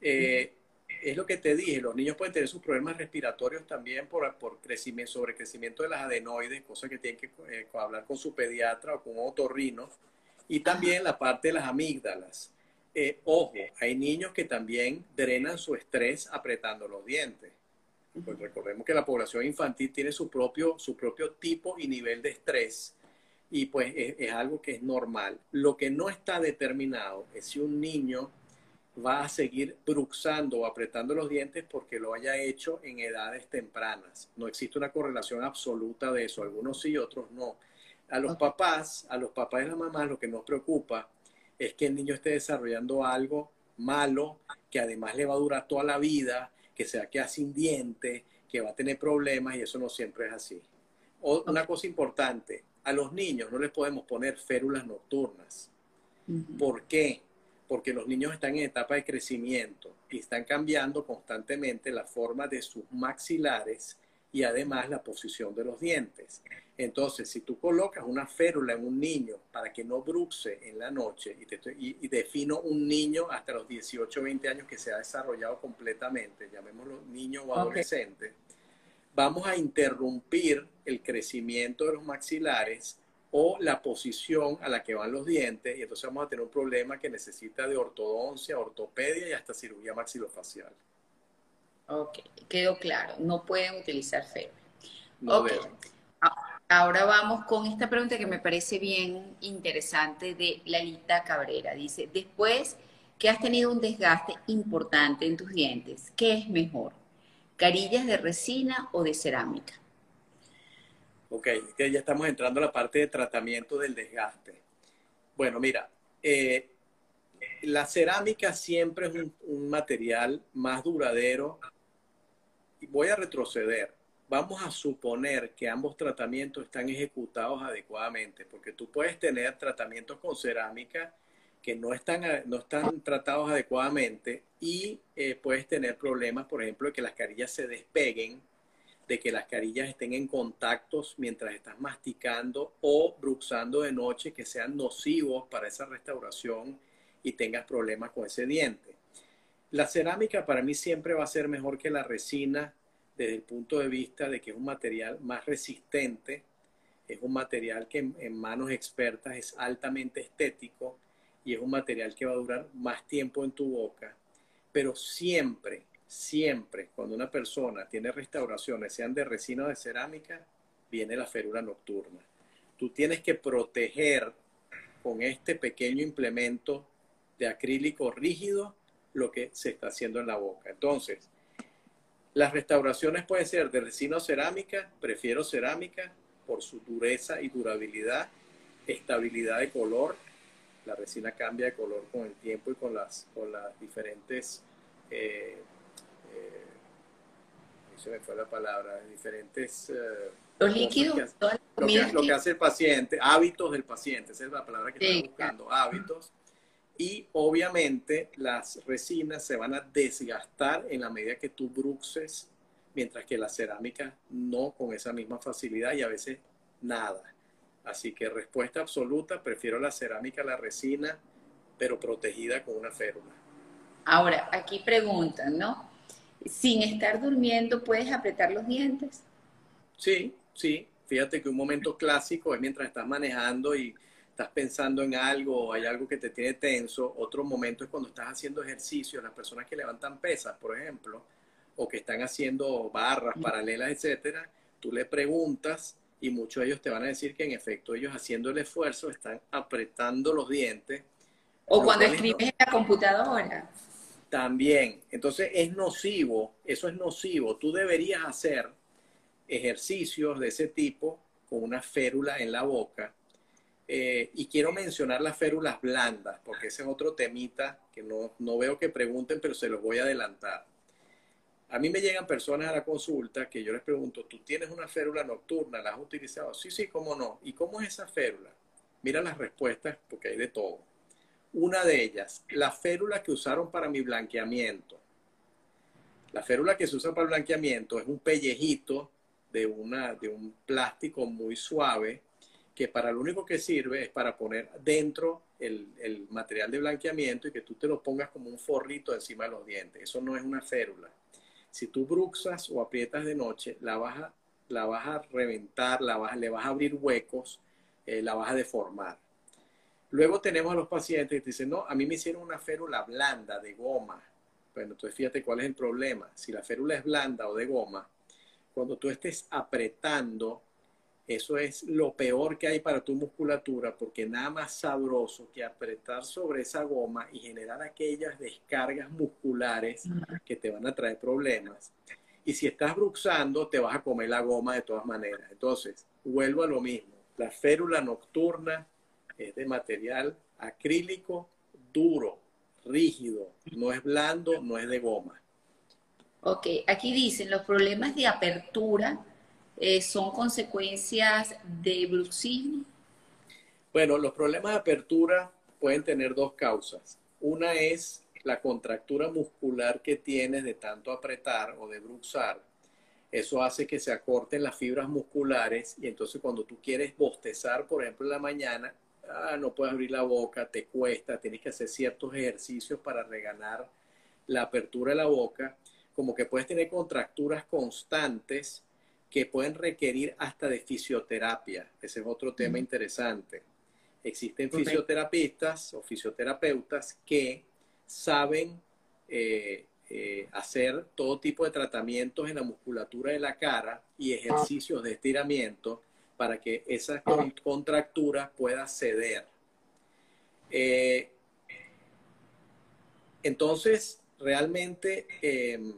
Eh, es lo que te dije, los niños pueden tener sus problemas respiratorios también por, por crecimiento, sobre crecimiento de las adenoides, cosas que tienen que hablar con su pediatra o con otorrino y también la parte de las amígdalas. Eh, ojo, hay niños que también drenan su estrés apretando los dientes. Pues recordemos que la población infantil tiene su propio, su propio tipo y nivel de estrés y pues es, es, algo que es normal. Lo que no está determinado es si un niño va a seguir bruxando o apretando los dientes porque lo haya hecho en edades tempranas. No existe una correlación absoluta de eso, algunos sí, otros no. A los papás, a los papás y las mamás, lo que nos preocupa es que el niño esté desarrollando algo malo, que además le va a durar toda la vida, que sea queda sin dientes, que va a tener problemas y eso no siempre es así. O, una cosa importante, a los niños no les podemos poner férulas nocturnas. ¿Por qué? Porque los niños están en etapa de crecimiento y están cambiando constantemente la forma de sus maxilares y además la posición de los dientes. Entonces, si tú colocas una férula en un niño para que no bruxe en la noche y, defino un niño hasta los 18 o 20 años que se ha desarrollado completamente, llamémoslo niño o adolescente, vamos a interrumpir el crecimiento de los maxilares o la posición a la que van los dientes y entonces vamos a tener un problema que necesita de ortodoncia, ortopedia y hasta cirugía maxilofacial. Ok, quedó claro, no pueden utilizar férula. No Ahora vamos con esta pregunta que me parece bien interesante de Lalita Cabrera. Dice, después que has tenido un desgaste importante en tus dientes, ¿qué es mejor? ¿Carillas de resina o de cerámica? Ok, ya estamos entrando a la parte de tratamiento del desgaste. Bueno, mira, eh, la cerámica siempre es un material más duradero. Voy a retroceder vamos a suponer que ambos tratamientos están ejecutados adecuadamente, porque tú puedes tener tratamientos con cerámica que no están, no están tratados adecuadamente y eh, puedes tener problemas, por ejemplo, de que las carillas se despeguen de que las carillas estén en contactos mientras estás masticando o bruxando de noche que sean nocivos para esa restauración y tengas problemas con ese diente. La cerámica para mí siempre va a ser mejor que la resina desde el punto de vista de que es un material más resistente, es un material que en, manos expertas es altamente estético y es un material que va a durar más tiempo en tu boca, pero siempre, siempre cuando una persona tiene restauraciones, sean de resina o de cerámica, viene la férula nocturna. Tú tienes que proteger con este pequeño implemento de acrílico rígido lo que se está haciendo en la boca. Entonces, las restauraciones pueden ser de resina o cerámica, prefiero cerámica por su dureza y durabilidad, estabilidad de color. La resina cambia de color con el tiempo y con las, con las diferentes, eh, eh se me fue la palabra, diferentes... Eh, los líquidos, lo que, lo que, hace el paciente, hábitos del paciente, esa es la palabra que estoy buscando, hábitos y obviamente las resinas se van a desgastar en la medida que tú bruxes, mientras que la cerámica no con esa misma facilidad y a veces nada. Así que respuesta absoluta, prefiero la cerámica a la resina, pero protegida con una férula. Ahora, aquí preguntan, ¿no? Sin estar durmiendo, ¿puedes apretar los dientes? Sí, sí. Fíjate que un momento clásico es mientras estás manejando y estás pensando en algo o hay algo que te tiene tenso. Otro momento es cuando estás haciendo ejercicio, las personas que levantan pesas, por ejemplo, o que están haciendo barras paralelas, etcétera, tú le preguntas y muchos de ellos te van a decir que en efecto ellos haciendo el esfuerzo están apretando los dientes. O cuando escribes en la computadora. También. Entonces es nocivo, eso es nocivo. Tú deberías hacer ejercicios de ese tipo con una férula en la boca eh, y quiero mencionar las férulas blandas, porque ese es otro temita que no, no veo que pregunten, pero se los voy a adelantar. A mí me llegan personas a la consulta que yo les pregunto, ¿tú tienes una férula nocturna? ¿La has utilizado? Sí, sí, cómo no. ¿Y cómo es esa férula? Mira las respuestas porque hay de todo. Una de ellas, la férula que usaron para mi blanqueamiento. La férula que se usa para el blanqueamiento es un pellejito de, una, de un plástico muy suave que para lo único que sirve es para poner dentro el, material de blanqueamiento y que tú te lo pongas como un forrito encima de los dientes. Eso no es una férula. Si tú bruxas o aprietas de noche, la vas a, la vas a reventar, la vas, le vas a abrir huecos, eh, la vas a deformar. Luego tenemos a los pacientes que dicen, no, a mí me hicieron una férula blanda de goma. Bueno, entonces fíjate cuál es el problema. Si la férula es blanda o de goma, cuando tú estés apretando eso es lo peor que hay para tu musculatura porque nada más sabroso que apretar sobre esa goma y generar aquellas descargas musculares que te van a traer problemas. Y si estás bruxando, te vas a comer la goma de todas maneras. Entonces, vuelvo a lo mismo. La férula nocturna es de material acrílico duro, rígido, no es blando, no es de goma. Ok, aquí dicen los problemas de apertura eh, son consecuencias de bruxismo? Bueno, los problemas de apertura pueden tener dos causas. Una es la contractura muscular que tienes de tanto apretar o de bruxar. Eso hace que se acorten las fibras musculares y entonces cuando tú quieres bostezar, por ejemplo, en la mañana, ah, no puedes abrir la boca, te cuesta, tienes que hacer ciertos ejercicios para reganar la apertura de la boca, como que puedes tener contracturas constantes que pueden requerir hasta de fisioterapia. Ese es otro tema interesante. Existen fisioterapistas o fisioterapeutas que saben eh, eh, hacer todo tipo de tratamientos en la musculatura de la cara y ejercicios de estiramiento para que esa contractura pueda ceder. Eh, entonces, realmente, em,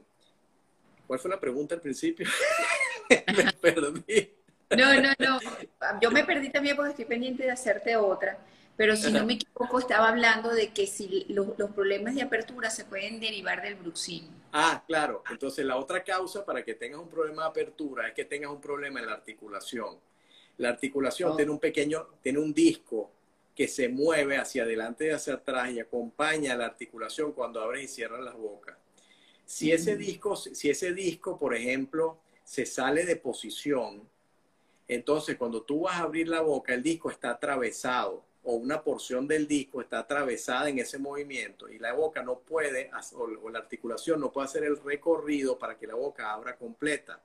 ¿cuál fue la pregunta al principio? me perdí. No, no, no. Yo me perdí también porque estoy pendiente de hacerte otra. Pero si no me equivoco, estaba hablando de que si los, problemas de apertura se pueden derivar del bruxismo. Ah, claro. Entonces, la otra causa para que tengas un problema de apertura es que tengas un problema en la articulación. La articulación oh. tiene un pequeño, tiene un disco que se mueve hacia adelante y hacia atrás y acompaña la articulación cuando abres y cierras las bocas. Si ese disco, si ese disco, por ejemplo, se sale de posición. Entonces, cuando tú vas a abrir la boca, el disco está atravesado o una porción del disco está atravesada en ese movimiento y la boca no puede, o la articulación no puede hacer el recorrido para que la boca abra completa.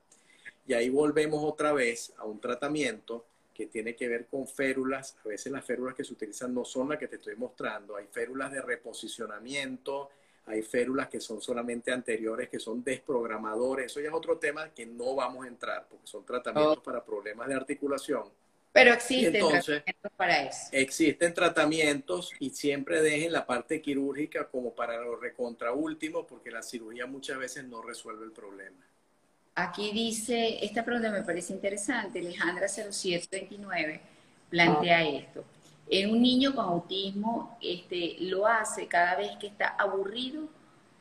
Y ahí volvemos otra vez a un tratamiento que tiene que ver con férulas. A veces las férulas que se utilizan no son las que te estoy mostrando. Hay férulas de reposicionamiento, hay férulas que son solamente anteriores, que son desprogramadores. Eso ya es otro tema que no vamos a entrar, porque son tratamientos oh. para problemas de articulación. Pero existen tratamientos para eso. Existen tratamientos y siempre dejen la parte quirúrgica como para lo recontraúltimo, porque la cirugía muchas veces no resuelve el problema. Aquí dice, esta pregunta me parece interesante, Alejandra 0729 plantea esto. En un niño con autismo, este, ¿lo hace cada vez que está aburrido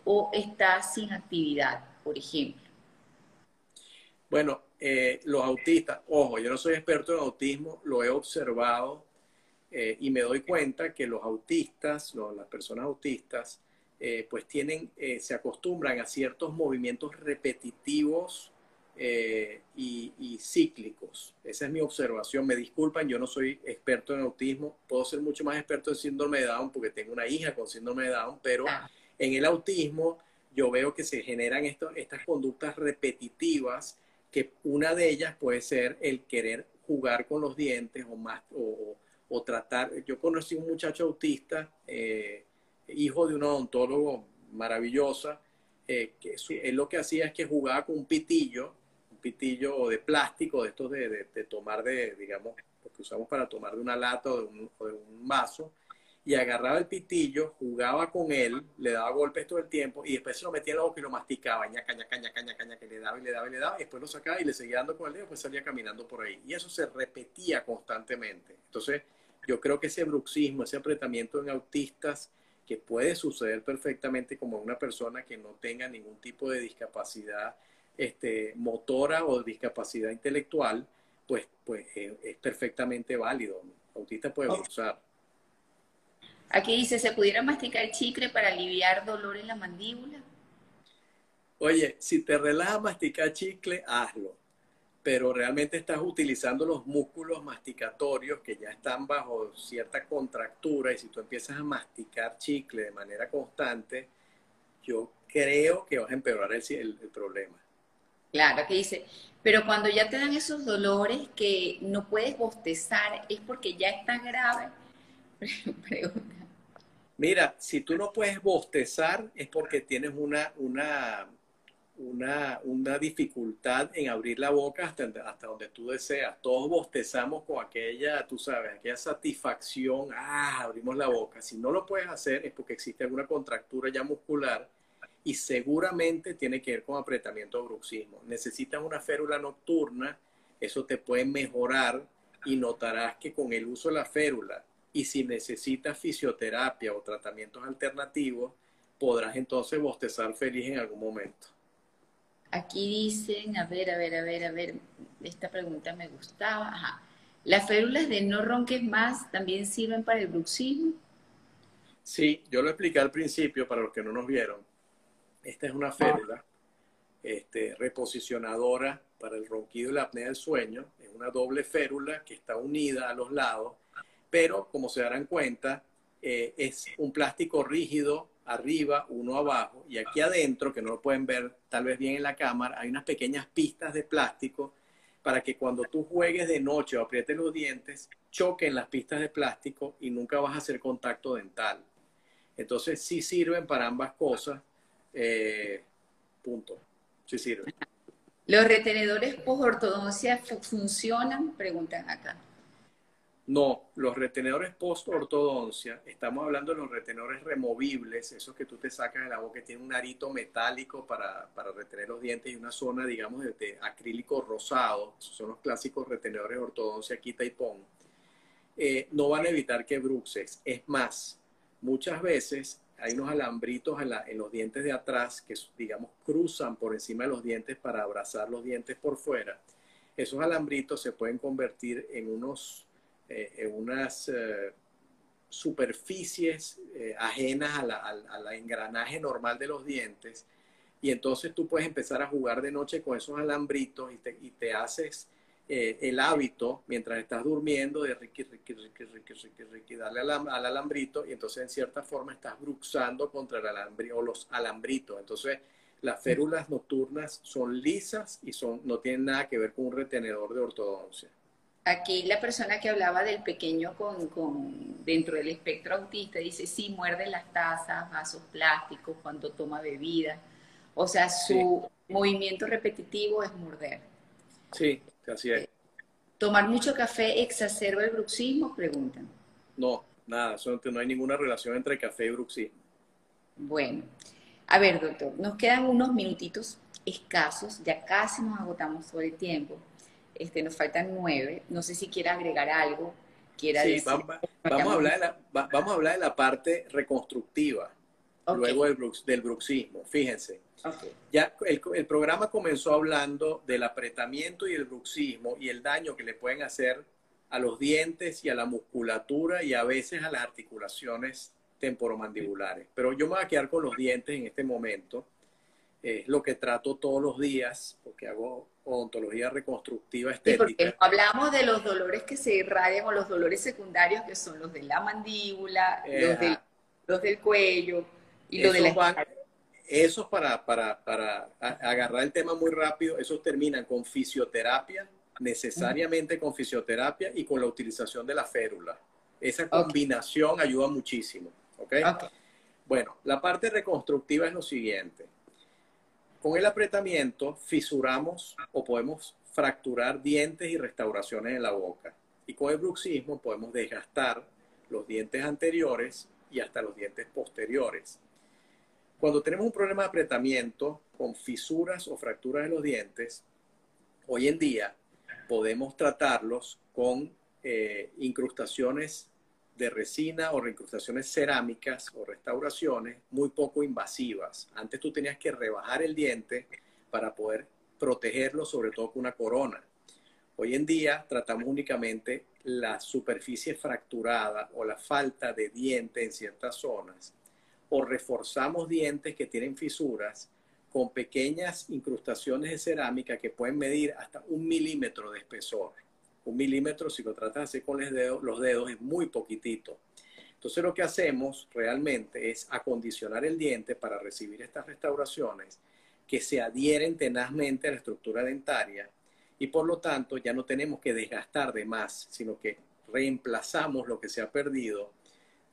o está sin actividad, por ejemplo? Bueno, eh, los autistas, ojo, yo no soy experto en autismo, lo he observado eh, y me doy cuenta que los autistas, las personas autistas, eh, pues tienen, se acostumbran a ciertos movimientos repetitivos y, y, cíclicos. Esa es mi observación. Me disculpan, yo no soy experto en autismo. Puedo ser mucho más experto en síndrome de Down porque tengo una hija con síndrome de Down, pero en el autismo yo veo que se generan estas conductas repetitivas que una de ellas puede ser el querer jugar con los dientes o más o, o tratar. Yo conocí un muchacho autista, eh, hijo de un odontólogo maravillosa, eh, que él lo que hacía es que jugaba con un pitillo, pitillo de plástico, de estos de, de, tomar de, digamos, lo que usamos para tomar de una lata o de un, o de un vaso, y agarraba el pitillo, jugaba con él, le daba golpes todo el tiempo y después se lo metía en la boca y lo masticaba, ñaca, ñaca, ñaca, ñaca, ñaca, que le daba y le daba y le daba, y después lo sacaba y le seguía dando con el dedo, pues salía caminando por ahí. Y eso se repetía constantemente. Entonces, yo creo que ese bruxismo, ese apretamiento en autistas, que puede suceder perfectamente como una persona que no tenga ningún tipo de discapacidad este, motora o discapacidad intelectual, pues, pues eh, es, perfectamente válido. Autista puede usar. Aquí dice, ¿se pudiera masticar chicle para aliviar dolor en la mandíbula? Oye, si te relaja masticar chicle, hazlo. Pero realmente estás utilizando los músculos masticatorios que ya están bajo cierta contractura y si tú empiezas a masticar chicle de manera constante, yo creo que vas a empeorar el, el, el problema. Claro, que dice, pero cuando ya te dan esos dolores que no puedes bostezar, ¿es porque ya está grave? Mira, si tú no puedes bostezar es porque tienes una, una, una, una dificultad en abrir la boca hasta, hasta donde tú deseas. Todos bostezamos con aquella, tú sabes, aquella satisfacción, ah, abrimos la boca. Si no lo puedes hacer es porque existe alguna contractura ya muscular y seguramente tiene que ver con apretamiento o bruxismo. Necesitas una férula nocturna, eso te puede mejorar y notarás que con el uso de la férula y si necesitas fisioterapia o tratamientos alternativos, podrás entonces bostezar feliz en algún momento. Aquí dicen, a ver, a ver, a ver, a ver, esta pregunta me gustaba. Ajá. ¿Las férulas de no ronques más también sirven para el bruxismo? Sí, yo lo expliqué al principio para los que no nos vieron. Esta es una férula este, reposicionadora para el ronquido y la apnea del sueño. Es una doble férula que está unida a los lados pero como se darán cuenta, eh, es un plástico rígido arriba, uno abajo, y aquí adentro, que no lo pueden ver tal vez bien en la cámara, hay unas pequeñas pistas de plástico para que cuando tú juegues de noche o aprietes los dientes, choquen las pistas de plástico y nunca vas a hacer contacto dental. Entonces sí sirven para ambas cosas. Eh, punto. Sí sirven. ¿Los retenedores post-ortodoncia funcionan? Preguntan acá. No, los retenedores post-ortodoncia, estamos hablando de los retenedores removibles, esos que tú te sacas de la boca, que tienen un arito metálico para, para retener los dientes y una zona, digamos, de, acrílico rosado, esos son los clásicos retenedores ortodoncia quita y pon, eh, no van a evitar que bruxes. Es más, muchas veces hay unos alambritos en, los dientes de atrás que, digamos, cruzan por encima de los dientes para abrazar los dientes por fuera. Esos alambritos se pueden convertir en unos eh, en unas eh, superficies eh, ajenas al, engranaje normal de los dientes, y entonces tú puedes empezar a jugar de noche con esos alambritos y te haces eh, el hábito mientras estás durmiendo de riqui, riqui, riqui, riqui, riqui, riqui, darle al, al, alambrito y entonces en cierta forma estás bruxando contra el alambrito o los alambritos. Entonces las férulas nocturnas son lisas y son, no tienen nada que ver con un retenedor de ortodoncia. Aquí la persona que hablaba del pequeño con, con, dentro del espectro autista dice, sí, muerde las tazas, vasos plásticos cuando toma bebida. O sea, su sí. movimiento repetitivo es morder. Sí, así es. ¿Tomar mucho café exacerba el bruxismo? Preguntan. No, nada, no hay ninguna relación entre café y bruxismo. Bueno, a ver, doctor, nos quedan unos minutitos escasos, ya casi nos agotamos todo el tiempo. Este, nos faltan nueve. No sé si quiera agregar algo. Quiera sí, decir, vamos, vamos, a hablar de la, vamos a hablar de la parte reconstructiva, okay. luego del, brux, del bruxismo. Fíjense, okay. ya el, el, programa comenzó hablando del apretamiento y el bruxismo y el daño que le pueden hacer a los dientes y a la musculatura y a veces a las articulaciones temporomandibulares. Pero yo me voy a quedar con los dientes en este momento. Es lo que trato todos los días, porque hago odontología reconstructiva estética. Sí, porque hablamos de los dolores que se irradian o los dolores secundarios, que son los de la mandíbula, eh, los, del, los, del, cuello y los de la van, Esos para, para, para agarrar el tema muy rápido, esos terminan con fisioterapia, necesariamente uh -huh. con fisioterapia y con la utilización de la férula. Esa combinación okay. ayuda muchísimo. ¿okay? ok. Bueno, la parte reconstructiva es lo siguiente. Con el apretamiento fisuramos o podemos fracturar dientes y restauraciones en la boca. Y con el bruxismo podemos desgastar los dientes anteriores y hasta los dientes posteriores. Cuando tenemos un problema de apretamiento con fisuras o fracturas en los dientes, hoy en día podemos tratarlos con eh, incrustaciones de resina o reincrustaciones cerámicas o restauraciones muy poco invasivas. Antes tú tenías que rebajar el diente para poder protegerlo, sobre todo con una corona. Hoy en día tratamos únicamente la superficie fracturada o la falta de diente en ciertas zonas o reforzamos dientes que tienen fisuras con pequeñas incrustaciones de cerámica que pueden medir hasta un milímetro de espesor un milímetro, si lo tratas así con los dedos, los dedos, es muy poquitito. Entonces lo que hacemos realmente es acondicionar el diente para recibir estas restauraciones que se adhieren tenazmente a la estructura dentaria y por lo tanto ya no tenemos que desgastar de más, sino que reemplazamos lo que se ha perdido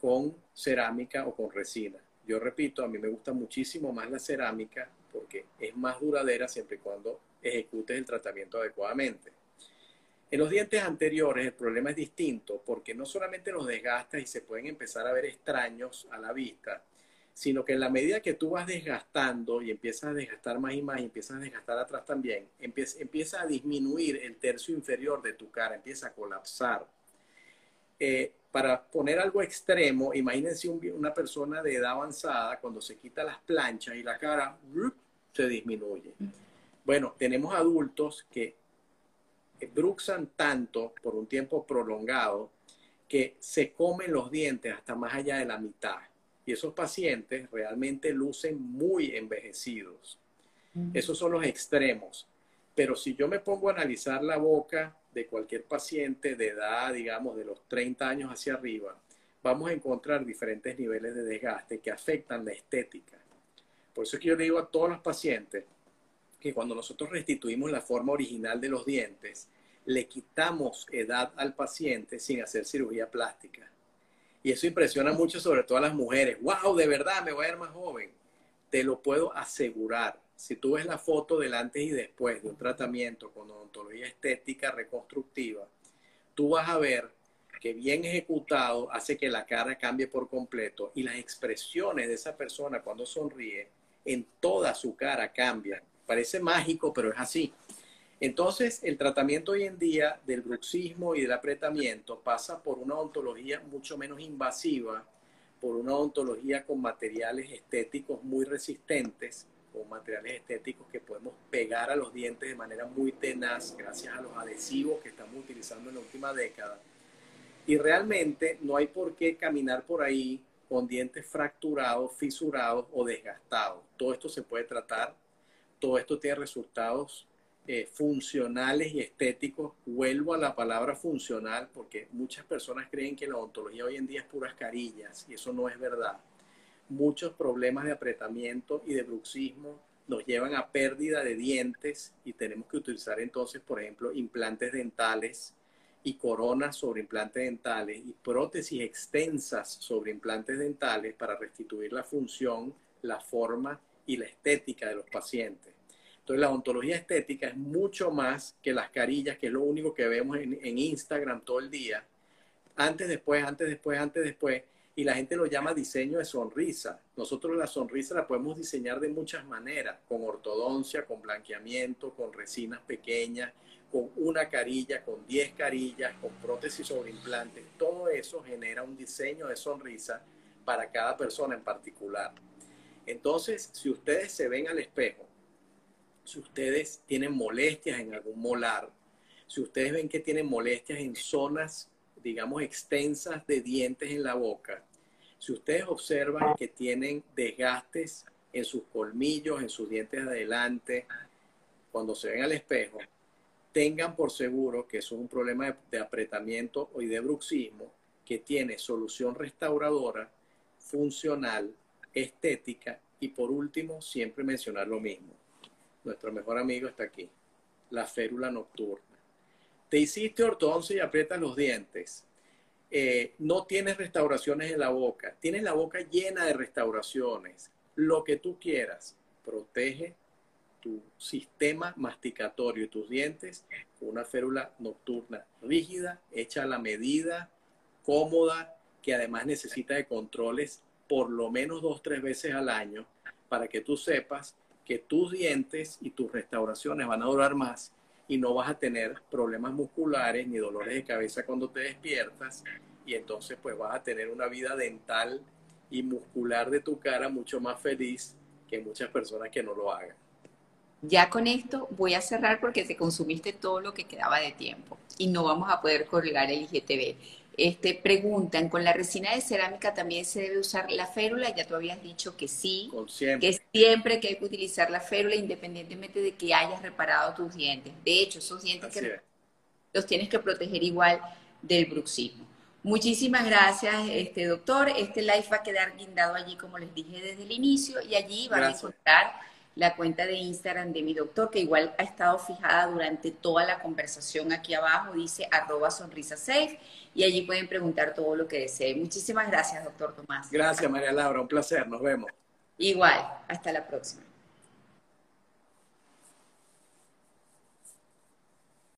con cerámica o con resina. Yo repito, a mí me gusta muchísimo más la cerámica porque es más duradera siempre y cuando ejecutes el tratamiento adecuadamente. En los dientes anteriores el problema es distinto porque no solamente los desgastas y se pueden empezar a ver extraños a la vista, sino que en la medida que tú vas desgastando y empiezas a desgastar más y más y empiezas a desgastar atrás también, empieza, a disminuir el tercio inferior de tu cara, empieza a colapsar. Eh, para poner algo extremo, imagínense un, una persona de edad avanzada cuando se quita las planchas y la cara se disminuye. Bueno, tenemos adultos que bruxan tanto por un tiempo prolongado que se comen los dientes hasta más allá de la mitad. Y esos pacientes realmente lucen muy envejecidos. Mm. Esos son los extremos. Pero si yo me pongo a analizar la boca de cualquier paciente de edad, digamos, de los 30 años hacia arriba, vamos a encontrar diferentes niveles de desgaste que afectan la estética. Por eso es que yo le digo a todos los pacientes, que cuando nosotros restituimos la forma original de los dientes, le quitamos edad al paciente sin hacer cirugía plástica. Y eso impresiona mucho sobre todo a las mujeres. ¡Wow! De verdad, me voy a ver más joven. Te lo puedo asegurar. Si tú ves la foto del antes y después de un tratamiento con odontología estética reconstructiva, tú vas a ver que bien ejecutado hace que la cara cambie por completo y las expresiones de esa persona cuando sonríe en toda su cara cambian Parece mágico, pero es así. Entonces, el tratamiento hoy en día del bruxismo y del apretamiento pasa por una odontología mucho menos invasiva, por una odontología con materiales estéticos muy resistentes, con materiales estéticos que podemos pegar a los dientes de manera muy tenaz gracias a los adhesivos que estamos utilizando en la última década. Y realmente no hay por qué caminar por ahí con dientes fracturados, fisurados o desgastados. Todo esto se puede tratar, todo esto tiene resultados eh, funcionales y estéticos. Vuelvo a la palabra funcional porque muchas personas creen que la odontología hoy en día es puras carillas y eso no es verdad. Muchos problemas de apretamiento y de bruxismo nos llevan a pérdida de dientes y tenemos que utilizar entonces, por ejemplo, implantes dentales y coronas sobre implantes dentales y prótesis extensas sobre implantes dentales para restituir la función, la forma y la estética de los pacientes. Entonces la odontología estética es mucho más que las carillas, que es lo único que vemos en, Instagram todo el día. Antes, después, antes, después, antes, después. Y la gente lo llama diseño de sonrisa. Nosotros la sonrisa la podemos diseñar de muchas maneras, con ortodoncia, con blanqueamiento, con resinas pequeñas, con una carilla, con 10 carillas, con prótesis sobre implantes. Todo eso genera un diseño de sonrisa para cada persona en particular. Entonces, si ustedes se ven al espejo si ustedes tienen molestias en algún molar, si ustedes ven que tienen molestias en zonas, digamos, extensas de dientes en la boca, si ustedes observan que tienen desgastes en sus colmillos, en sus dientes adelante, cuando se ven al espejo, tengan por seguro que eso es un problema de, de apretamiento y de bruxismo que tiene solución restauradora, funcional, estética y por último, siempre mencionar lo mismo nuestro mejor amigo está aquí, la férula nocturna. Te hiciste ortodoncia y aprietas los dientes. Eh, no tienes restauraciones en la boca, tienes la boca llena de restauraciones. Lo que tú quieras, protege tu sistema masticatorio y tus dientes con una férula nocturna rígida, hecha a la medida, cómoda, que además necesita de controles por lo menos dos, tres veces al año para que tú sepas que tus dientes y tus restauraciones van a durar más y no vas a tener problemas musculares ni dolores de cabeza cuando te despiertas y entonces pues vas a tener una vida dental y muscular de tu cara mucho más feliz que muchas personas que no lo hagan. Ya con esto voy a cerrar porque te consumiste todo lo que quedaba de tiempo y no vamos a poder colgar el IGTV. Este, preguntan, ¿con la resina de cerámica también se debe usar la férula? Ya tú habías dicho que sí, que siempre que hay que utilizar la férula independientemente de que hayas reparado tus dientes. De hecho, esos dientes que los tienes que proteger igual del bruxismo. Muchísimas gracias, este doctor. Este live va a quedar guindado allí, como les dije desde el inicio, y allí van a encontrar la cuenta de Instagram de mi doctor, que igual ha estado fijada durante toda la conversación aquí abajo, dice arroba sonrisa safe, y allí pueden preguntar todo lo que deseen. Muchísimas gracias, doctor Tomás. Gracias, María Laura, un placer, nos vemos. Igual, hasta la próxima.